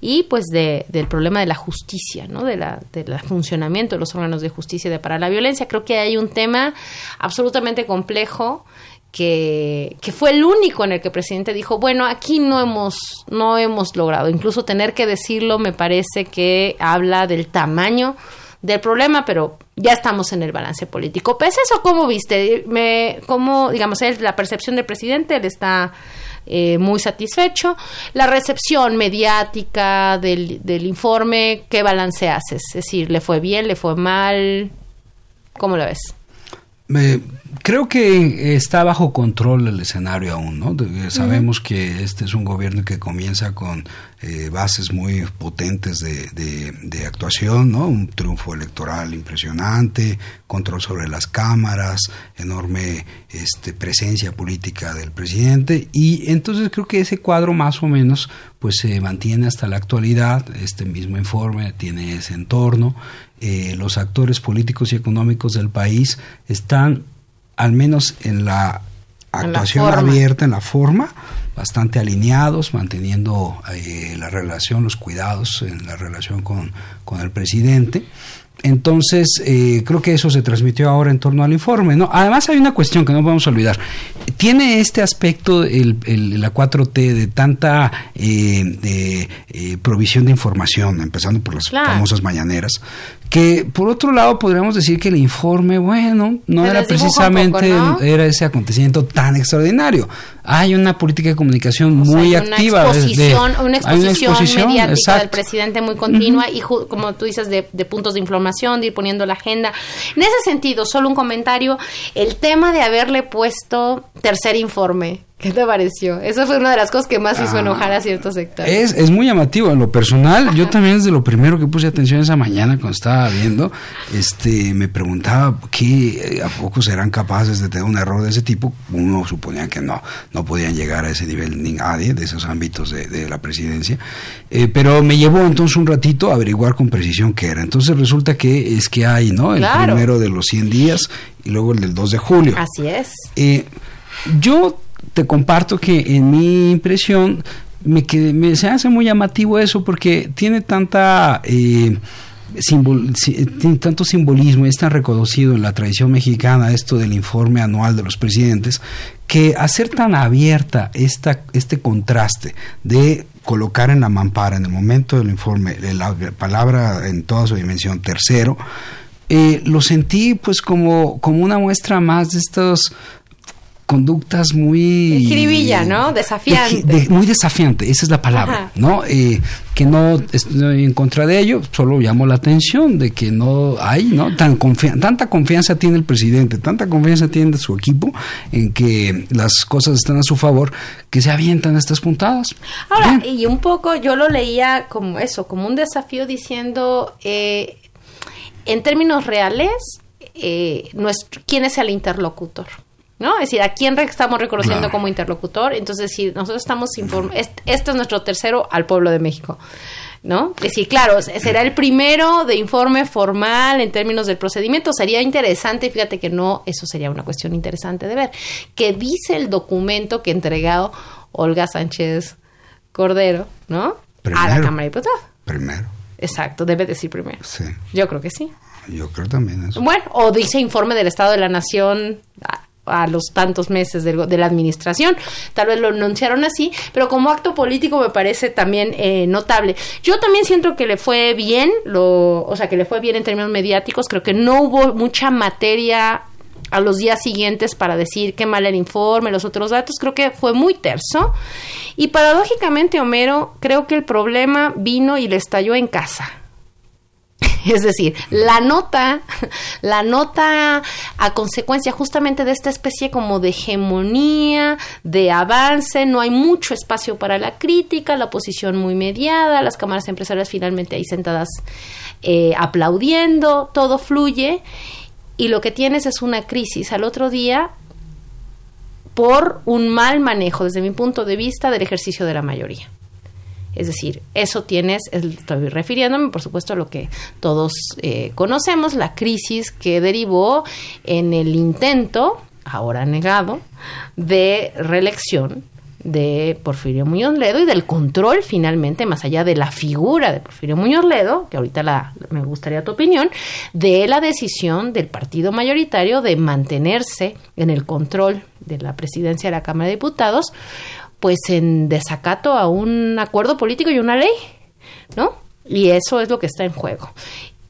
Speaker 3: y pues de, del problema de la justicia, ¿no? De la, del funcionamiento de los órganos de justicia de para la violencia. Creo que hay un tema absolutamente complejo que, que, fue el único en el que el presidente dijo, bueno, aquí no hemos, no hemos logrado. Incluso tener que decirlo me parece que habla del tamaño del problema, pero ya estamos en el balance político. Pues eso, ¿cómo viste? Me, ¿Cómo, digamos, la percepción del presidente? Él está eh, muy satisfecho. La recepción mediática del, del informe, ¿qué balance haces? Es decir, ¿le fue bien, le fue mal? ¿Cómo lo ves?
Speaker 5: Creo que está bajo control el escenario aún, ¿no? sabemos que este es un gobierno que comienza con eh, bases muy potentes de, de, actuación, ¿no? Un triunfo electoral impresionante, control sobre las cámaras, enorme este, presencia política del presidente y entonces creo que ese cuadro más o menos pues se mantiene hasta la actualidad, este mismo informe tiene ese entorno, eh, los actores políticos y económicos del país están al menos en la actuación abierta en la forma, bastante alineados, manteniendo eh, la relación, los cuidados en la relación con, con el presidente. Entonces, eh, creo que eso se transmitió ahora en torno al informe. ¿no? Además, hay una cuestión que no podemos olvidar. Tiene este aspecto el, la 4T de tanta eh, eh, provisión de información, empezando por las famosas mañaneras, que por otro lado podríamos decir que el informe, bueno, no era precisamente era ese acontecimiento tan extraordinario. Hay una política de comunicación muy activa.
Speaker 3: una exposición, una exposición mediática del presidente muy continua y como tú dices de, de puntos de información, de ir poniendo la agenda. En ese sentido, solo un comentario, el tema de haberle puesto tercer informe ¿Qué te pareció? Eso fue una de las cosas que más hizo ah, enojar a ciertos sectores.
Speaker 5: Es, es muy llamativo. En lo personal, yo también desde lo primero que puse atención esa mañana cuando estaba viendo, este, me preguntaba qué, a poco serán capaces de tener un error de ese tipo. Uno suponía que no, no podían llegar a ese nivel ni nadie de esos ámbitos de, la presidencia. Eh, pero me llevó entonces un ratito a averiguar con precisión qué era. Entonces resulta que es que hay, ¿no? El primero de los 100 días y luego el del 2 de julio.
Speaker 3: Así es.
Speaker 5: Eh, yo te comparto que en mi impresión me, me se hace muy llamativo eso porque tiene tanta... Eh, tiene tanto simbolismo, es tan reconocido en la tradición mexicana esto del informe anual de los presidentes, que hacer tan abierta esta, este contraste de colocar en la mampara en el momento del informe la palabra en toda su dimensión tercero, eh, lo sentí pues como, como una muestra más de estos conductas muy...
Speaker 3: Jiribilla, ¿no? Desafiante.
Speaker 5: muy desafiante, esa es la palabra, ¿no? Eh, que no estoy en contra de ello, solo llamo la atención de que no hay, ¿no? Tan tanta confianza tiene el presidente, tanta confianza tiene su equipo en que las cosas están a su favor, que se avientan estas puntadas.
Speaker 3: Ahora, y un poco yo lo leía como eso, como un desafío diciendo, eh, en términos reales, eh, nuestro, ¿quién es el interlocutor? ¿No? Es decir, ¿a quién estamos reconociendo como interlocutor? Entonces, si nosotros estamos este, este es nuestro tercero al pueblo de México. ¿No? Es decir, claro, será el primero de informe formal en términos del procedimiento. Sería interesante, fíjate que no, eso sería una cuestión interesante de ver, que dice el documento que ha entregado Olga Sánchez Cordero, ¿no? a la Cámara de Diputados.
Speaker 5: Primero.
Speaker 3: Exacto, debe decir primero.
Speaker 5: Sí.
Speaker 3: Yo creo que sí.
Speaker 5: Yo creo también eso.
Speaker 3: Bueno, o dice informe del Estado de la Nación a los tantos meses de, de, la administración. Tal vez lo anunciaron así, pero como acto político me parece también eh, notable. Yo también siento que le fue bien, lo, o sea, que le fue bien en términos mediáticos. Creo que no hubo mucha materia a los días siguientes para decir qué mal el informe, los otros datos. Creo que fue muy terso. Y paradójicamente, Homero, creo que el problema vino y le estalló en casa Es decir, la nota, la nota a consecuencia justamente de esta especie como de hegemonía, de avance, no hay mucho espacio para la crítica, la oposición muy mediada, las cámaras empresariales finalmente ahí sentadas eh, aplaudiendo, todo fluye y lo que tienes es una crisis al otro día por un mal manejo, desde mi punto de vista, del ejercicio de la mayoría. Es decir, eso tienes, estoy refiriéndome por supuesto a lo que todos eh, conocemos, la crisis que derivó en el intento, ahora negado, de reelección de Porfirio Muñoz Ledo y del control finalmente, más allá de la figura de Porfirio Muñoz Ledo, que ahorita la, me gustaría tu opinión, de la decisión del partido mayoritario de mantenerse en el control de la presidencia de la Cámara de Diputados pues en desacato a un acuerdo político y una ley, ¿no? Y eso es lo que está en juego.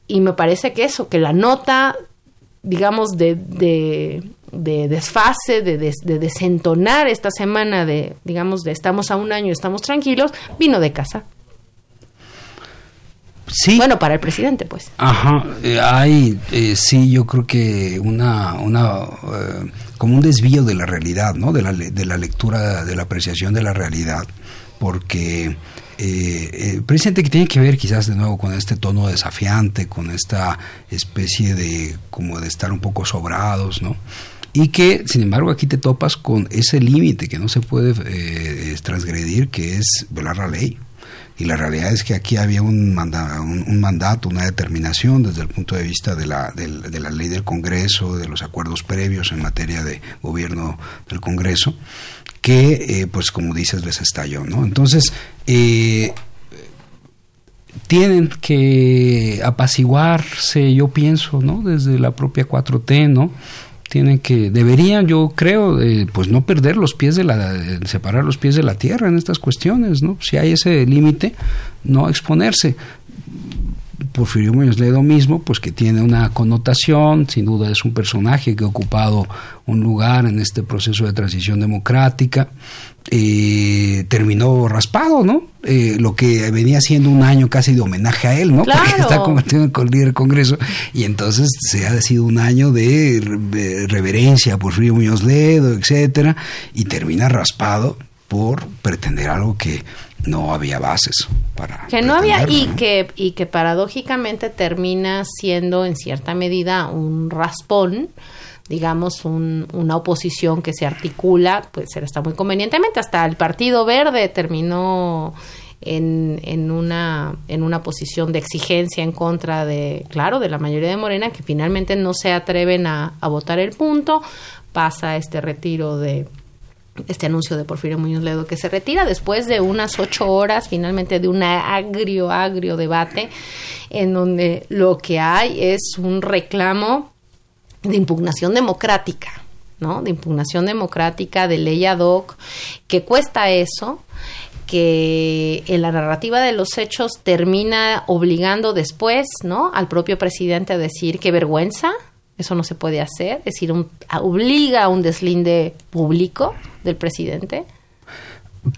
Speaker 3: Y me parece que eso, que la nota, digamos, de, de, desfase, de, de, desentonar esta semana de, digamos, de estamos a un año, estamos tranquilos, vino de casa.
Speaker 5: Sí.
Speaker 3: Bueno, para el presidente, pues.
Speaker 5: Ajá, eh, hay, eh, sí, yo creo que una, una eh, como un desvío de la realidad, ¿no? De la, de la lectura, de la apreciación de la realidad, porque eh, presidente que tiene que ver quizás de nuevo con este tono desafiante, con esta especie de como de estar un poco sobrados, ¿no? Y que, sin embargo, aquí te topas con ese límite que no se puede transgredir, que es velar la ley y la realidad es que aquí había un, un, mandato, una determinación desde el punto de vista de la, de, la ley del Congreso, de los acuerdos previos en materia de gobierno del Congreso, que, eh, pues como dices, les estalló, ¿no? Entonces, eh, tienen que apaciguarse, yo pienso, ¿no? Desde la propia 4T, ¿no? Tienen que deberían yo creo eh, pues no perder los pies de la separar los pies de la tierra en estas cuestiones no si hay ese límite no exponerse Porfirio Muñoz Ledo mismo, pues que tiene una connotación, sin duda es un personaje que ha ocupado un lugar en este proceso de transición democrática, eh, terminó raspado, ¿no? Eh, lo que venía siendo un año casi de homenaje a él, ¿no? Porque está convertido en el líder del Congreso y entonces se ha sido un año de, de reverencia a Porfirio Muñoz Ledo, etcétera, y termina raspado por pretender algo que no había bases para
Speaker 3: que no había y que y que paradójicamente termina siendo en cierta medida un raspón digamos una oposición que se articula pues está muy convenientemente hasta el Partido Verde terminó en, en, una, en una posición de exigencia en contra de, claro, de la mayoría de Morena, que finalmente no se atreven a, a votar el punto, pasa este retiro de, este anuncio de Porfirio Muñoz Ledo que se retira después de unas ocho horas finalmente de un agrio, agrio debate en donde lo que hay es un reclamo de impugnación democrática, ¿no? De impugnación democrática, de ley ad hoc, que cuesta eso, que en la narrativa de los hechos termina obligando después, ¿no? Al propio presidente a decir qué vergüenza, eso no se puede hacer, es decir, obliga a un deslinde público del presidente.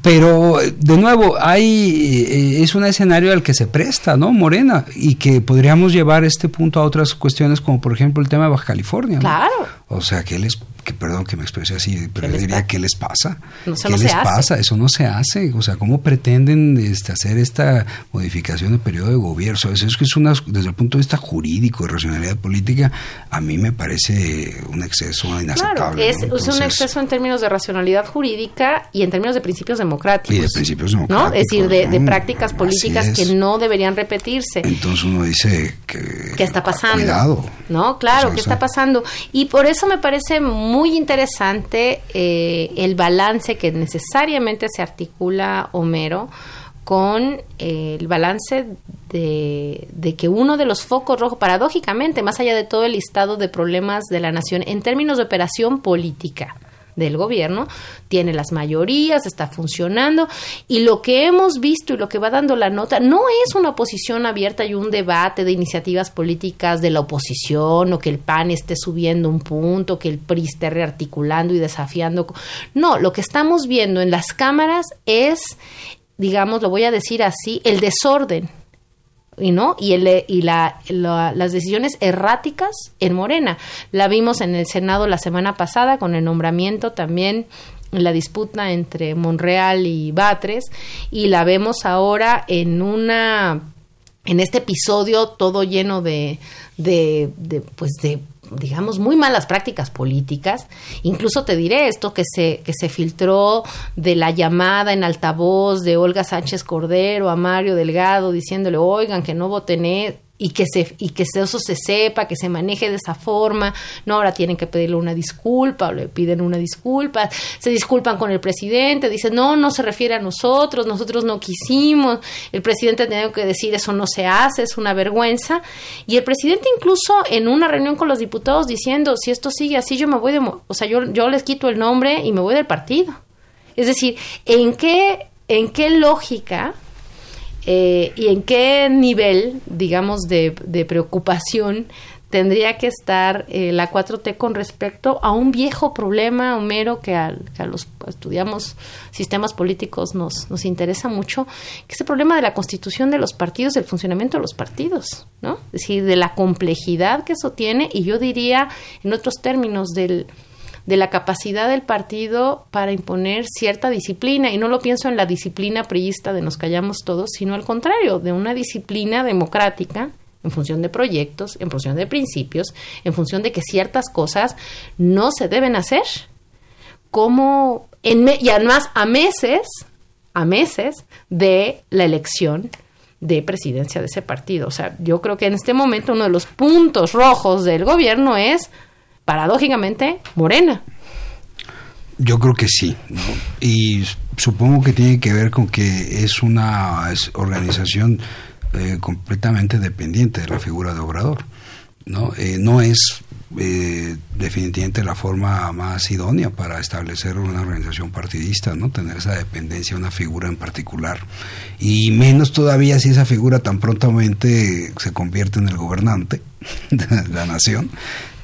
Speaker 5: Pero, de nuevo, hay eh, es un escenario al que se presta, ¿no? Morena, y que podríamos llevar este punto a otras cuestiones, como por ejemplo el tema de Baja California.
Speaker 3: Claro.
Speaker 5: O sea, que les que perdón que me exprese así, pero yo diría, ¿qué les pasa? ¿Qué les pasa? Eso no se hace. O sea, ¿cómo pretenden este, hacer esta modificación del periodo de gobierno? Eso es que es una, desde el punto de vista jurídico, de racionalidad política, a mí me parece un exceso inaceptable.
Speaker 3: es, un exceso en términos de racionalidad jurídica y en términos de principios democráticos.
Speaker 5: Y de principios democráticos.
Speaker 3: ¿no? Es decir, de, prácticas políticas que no deberían repetirse.
Speaker 5: Entonces uno dice que...
Speaker 3: ¿Qué está pasando?
Speaker 5: Cuidado.
Speaker 3: No, claro, ¿qué está pasando? Y por eso me parece muy muy interesante eh, el balance que necesariamente se articula Homero con eh, el balance de, de, que uno de los focos rojos, paradójicamente, más allá de todo el listado de problemas de la nación en términos de operación política, del gobierno, tiene las mayorías, está funcionando y lo que hemos visto y lo que va dando la nota no es una oposición abierta y un debate de iniciativas políticas de la oposición o que el PAN esté subiendo un punto, que el PRI esté rearticulando y desafiando. No, lo que estamos viendo en las cámaras es, digamos, lo voy a decir así, el desorden y no y el y la, las decisiones erráticas en Morena. La vimos en el Senado la semana pasada con el nombramiento también la disputa entre Monreal y Batres y la vemos ahora en una en este episodio todo lleno de, de, de pues de digamos, muy malas prácticas políticas. Incluso te diré esto que se, que se filtró de la llamada en altavoz de Olga Sánchez Cordero a Mario Delgado diciéndole, oigan, que no voten e-" y que se y que eso se sepa, que se maneje de esa forma, no ahora tienen que pedirle una disculpa o le piden una disculpa, se disculpan con el presidente, dicen, "No, no se refiere a nosotros, nosotros no quisimos." El presidente tiene que decir, "Eso no se hace, es una vergüenza." Y el presidente incluso en una reunión con los diputados diciendo, "Si esto sigue así, yo me voy de, o sea, yo yo les quito el nombre y me voy del partido." Es decir, ¿en qué en qué lógica eh, y en qué nivel, digamos, de, preocupación tendría que estar eh, la 4T con respecto a un viejo problema, Homero, que, a los estudiamos sistemas políticos nos, nos interesa mucho, que es el problema de la constitución de los partidos, del funcionamiento de los partidos, ¿no? Es decir, de la complejidad que eso tiene y yo diría, en otros términos, del, de la capacidad del partido para imponer cierta disciplina. Y no lo pienso en la disciplina priista de nos callamos todos, sino al contrario, de una disciplina democrática en función de proyectos, en función de principios, en función de que ciertas cosas no se deben hacer. Como en y además a meses a meses de la elección de presidencia de ese partido. O sea, yo creo que en este momento uno de los puntos rojos del gobierno es, paradójicamente, Morena.
Speaker 5: Yo creo que sí, y supongo que tiene que ver con que es una organización eh, completamente dependiente de la figura de Obrador. No, eh, no es eh, definitivamente la forma más idónea para establecer una organización partidista, ¿no? Tener esa dependencia de una figura en particular. Y menos todavía si esa figura tan prontamente se convierte en el gobernante de la nación.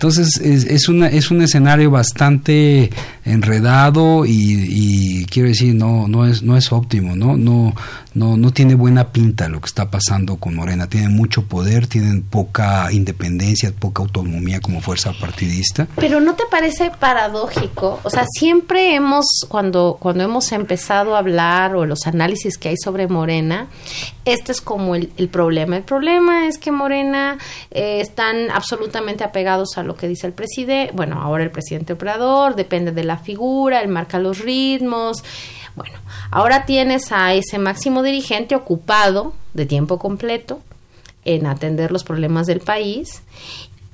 Speaker 5: Entonces es, una, es un escenario bastante enredado y, quiero decir, no, no, es, no es óptimo, ¿no? No, no, no tiene buena pinta lo que está pasando con Morena. Tienen mucho poder, tienen poca independencia, poca autonomía como fuerza partidista.
Speaker 3: Pero ¿no te parece paradójico? O sea, siempre hemos, cuando, cuando hemos empezado a hablar o los análisis que hay sobre Morena, este es como el, el problema. El problema es que Morena eh, están absolutamente apegados a lo que dice el presidente, bueno, ahora el presidente operador, depende de la figura, él marca los ritmos. Bueno, ahora tienes a ese máximo dirigente ocupado de tiempo completo en atender los problemas del país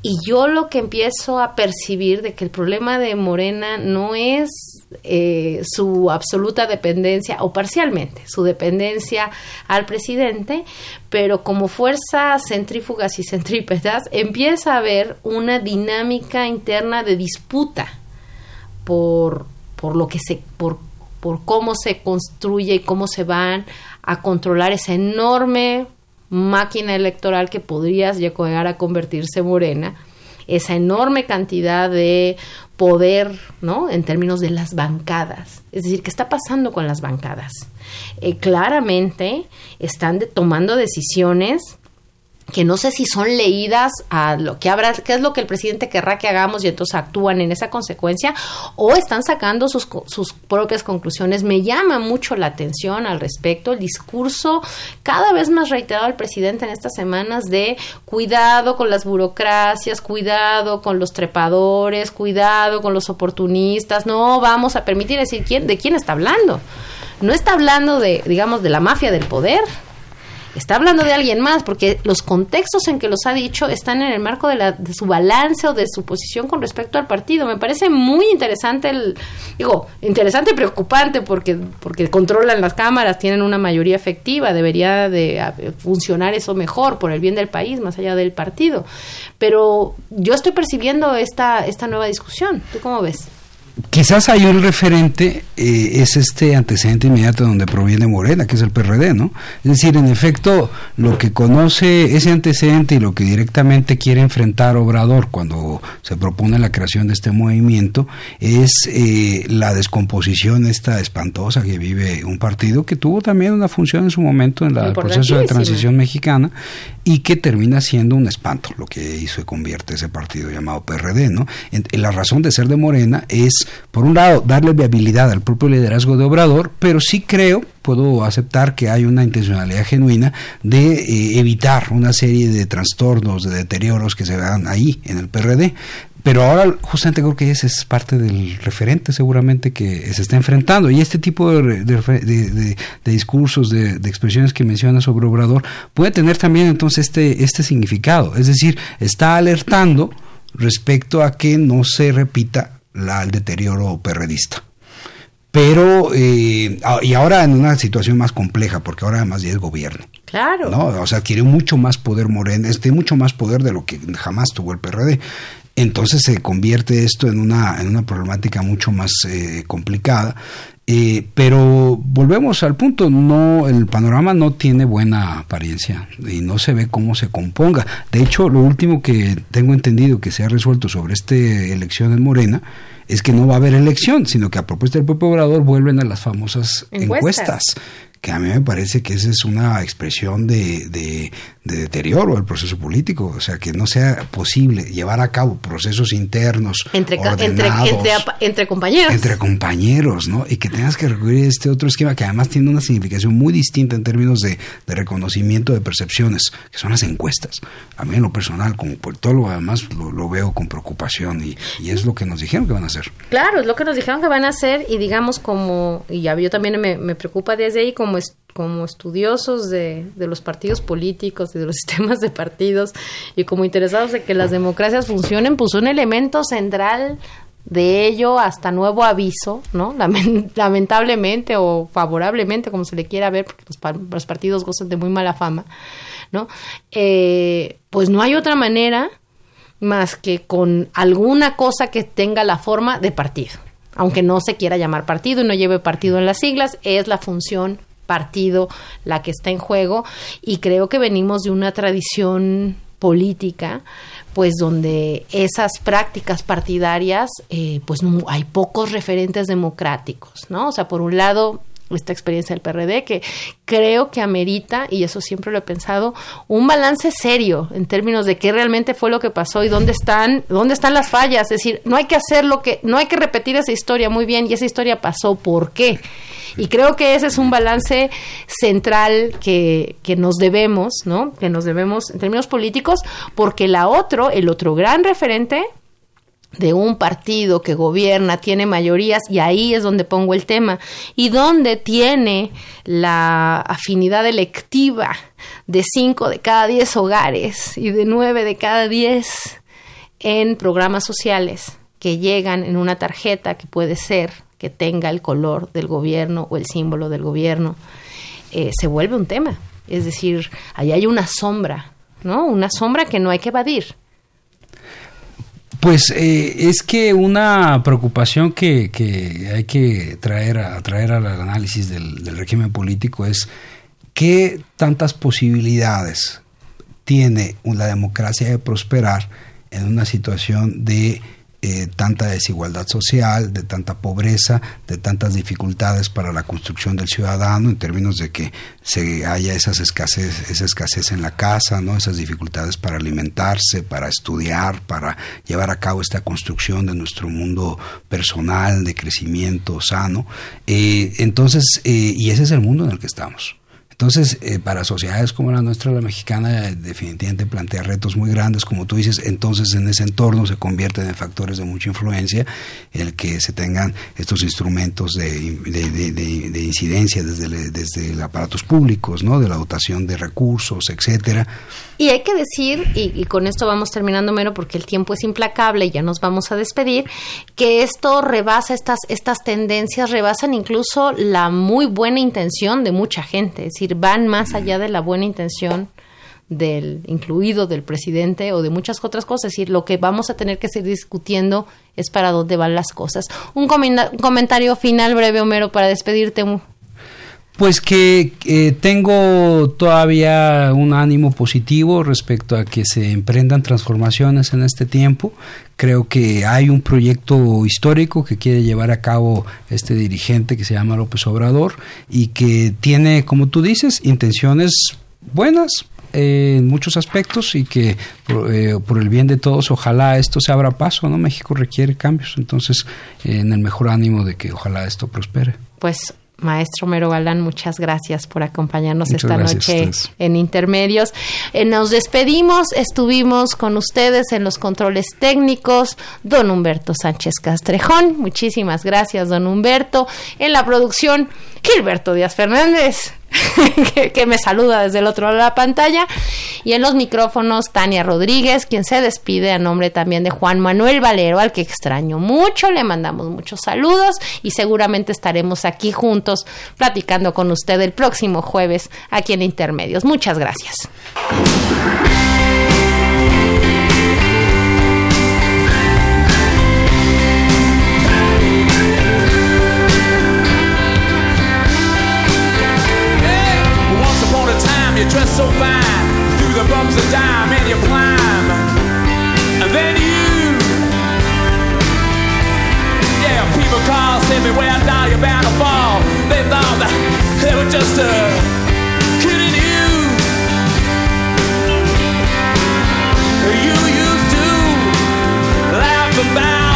Speaker 3: y yo lo que empiezo a percibir de que el problema de Morena no es eh, su absoluta dependencia, o parcialmente, su dependencia al presidente, pero como fuerzas centrífugas y centrípetas empieza a haber una dinámica interna de disputa por, por lo que se, por, por cómo se construye y cómo se van a controlar esa enorme máquina electoral que podrías llegar a convertirse morena, esa enorme cantidad de poder, ¿no? En términos de las bancadas. Es decir, ¿qué está pasando con las bancadas? Eh, claramente están tomando decisiones que no sé si son leídas a lo que habrá, qué es lo que el presidente querrá que hagamos y entonces actúan en esa consecuencia o están sacando sus, sus propias conclusiones. Me llama mucho la atención al respecto el discurso cada vez más reiterado del presidente en estas semanas de cuidado con las burocracias, cuidado con los trepadores, cuidado con los oportunistas, no vamos a permitir decir quién, de quién está hablando. No está hablando de, digamos, de la mafia del poder, está hablando de alguien más, porque los contextos en que los ha dicho están en el marco de, la, de su balance o de su posición con respecto al partido. Me parece muy interesante el, digo, interesante y preocupante porque, porque controlan las cámaras, tienen una mayoría efectiva, debería de funcionar eso mejor por el bien del país, más allá del partido. Pero yo estoy percibiendo esta, esta nueva discusión. ¿Tú cómo ves?
Speaker 5: Quizás hay un referente, eh, es este antecedente inmediato donde proviene Morena, que es el PRD, ¿no? Es decir, en efecto, lo que conoce ese antecedente y lo que directamente quiere enfrentar Obrador cuando se propone la creación de este movimiento es eh, la descomposición esta espantosa que vive un partido que tuvo también una función en su momento en el proceso de transición mexicana y que termina siendo un espanto, lo que hizo y convierte ese partido llamado PRD, ¿no? la razón de ser de Morena es por un lado, darle viabilidad al propio liderazgo de Obrador, pero sí creo, puedo aceptar que hay una intencionalidad genuina de eh, evitar una serie de trastornos, de deterioros que se dan ahí en el PRD. Pero ahora justamente creo que ese es parte del referente seguramente que se está enfrentando. Y este tipo de, de, discursos, de, expresiones que menciona sobre Obrador, puede tener también entonces este, este significado. Es decir, está alertando respecto a que no se repita la, el deterioro perredista. Pero, eh, y ahora en una situación más compleja, porque ahora además ya es gobierno.
Speaker 3: Claro.
Speaker 5: ¿no? O sea, quiere mucho más poder Morena, tiene mucho más poder de lo que jamás tuvo el PRD. Entonces se convierte esto en una, en una problemática mucho más eh, complicada. Eh, pero volvemos al punto, no, el panorama no tiene buena apariencia y no se ve cómo se componga. De hecho, lo último que tengo entendido que se ha resuelto sobre esta elección en Morena es que no va a haber elección, sino que a propuesta del propio Obrador vuelven a las famosas encuestas. que a mí me parece que esa es una expresión de, deterioro del proceso político, o sea, que no sea posible llevar a cabo procesos internos
Speaker 3: entre, entre, entre, compañeros.
Speaker 5: Entre compañeros, ¿no? Y que tengas que recurrir a este otro esquema que además tiene una significación muy distinta en términos de, reconocimiento de percepciones, que son las encuestas. A mí en lo personal, como politólogo, además lo, veo con preocupación y, y, es lo que nos dijeron que van a hacer.
Speaker 3: Claro, es lo que nos dijeron que van a hacer y digamos como, y ya yo también me, me preocupa desde ahí como es como estudiosos de, de, los partidos políticos y de los sistemas de partidos y como interesados de que las democracias funcionen, pues un elemento central de ello hasta nuevo aviso, ¿no? Lamentablemente o favorablemente, como se le quiera ver, porque los, partidos gozan de muy mala fama, ¿no? Eh, pues no hay otra manera más que con alguna cosa que tenga la forma de partido. Aunque no se quiera llamar partido y no lleve partido en las siglas, es la función partido la que está en juego y creo que venimos de una tradición política pues donde esas prácticas partidarias eh, pues hay pocos referentes democráticos no o sea por un lado esta experiencia del PRD que creo que amerita, y eso siempre lo he pensado, un balance serio en términos de qué realmente fue lo que pasó y dónde están, dónde están las fallas. Es decir, no hay que hacer lo que, no hay que repetir esa historia muy bien, y esa historia pasó, ¿por qué? Y creo que ese es un balance central que, que nos debemos, ¿no? Que nos debemos en términos políticos, porque la otro, el otro gran referente de un partido que gobierna, tiene mayorías, y ahí es donde pongo el tema, y donde tiene la afinidad electiva de cinco de cada diez hogares y de nueve de cada diez en programas sociales que llegan en una tarjeta que puede ser que tenga el color del gobierno o el símbolo del gobierno, eh, se vuelve un tema. Es decir, ahí hay una sombra, ¿no? Una sombra que no hay que evadir.
Speaker 5: Pues eh, es que una preocupación que, hay que traer, a, traer al análisis del, del régimen político es qué tantas posibilidades tiene la democracia de prosperar en una situación de eh, tanta desigualdad social, de tanta pobreza, de tantas dificultades para la construcción del ciudadano en términos de que se haya esas escasez, esa escasez en la casa, ¿no? esas dificultades para alimentarse, para estudiar, para llevar a cabo esta construcción de nuestro mundo personal, de crecimiento sano. Eh, entonces, eh, y ese es el mundo en el que estamos. Entonces, eh, para sociedades como la nuestra, la mexicana, definitivamente plantea retos muy grandes, como tú dices, entonces en ese entorno se convierten en factores de mucha influencia el que se tengan estos instrumentos de, de, incidencia desde, desde aparatos públicos, ¿no? de la dotación de recursos, etcétera.
Speaker 3: Y hay que decir, y, y, con esto vamos terminando, Mero, porque el tiempo es implacable y ya nos vamos a despedir, que esto rebasa, estas, estas tendencias rebasan incluso la muy buena intención de mucha gente, es decir, van más allá de la buena intención del incluido del presidente o de muchas otras cosas. Es decir, lo que vamos a tener que seguir discutiendo es para dónde van las cosas. Un, un comentario final breve, Homero, para despedirte.
Speaker 5: Pues que tengo todavía un ánimo positivo respecto a que se emprendan transformaciones en este tiempo. Creo que hay un proyecto histórico que quiere llevar a cabo este dirigente que se llama López Obrador y que tiene, como tú dices, intenciones buenas, en muchos aspectos y que por, eh, por, el bien de todos ojalá esto se abra paso, ¿no? México requiere cambios, entonces en el mejor ánimo de que ojalá esto prospere.
Speaker 3: Pues Maestro Mero Galán, muchas gracias por acompañarnos esta noche en Intermedios. Eh, nos despedimos, estuvimos con ustedes en los controles técnicos, don Humberto Sánchez Castrejón, muchísimas gracias, don Humberto. En la producción, Gilberto Díaz Fernández. que, me saluda desde el otro lado de la pantalla. Y en los micrófonos, Tania Rodríguez, quien se despide a nombre también de Juan Manuel Valero, al que extraño mucho. Le mandamos muchos saludos y seguramente estaremos aquí juntos platicando con usted el próximo jueves aquí en Intermedios. Muchas gracias. so fine. Through the bumps of time and you climb. And then you. Yeah people call send me where I die you're bound to fall. They thought that they were just uh, kidding you. You used to laugh about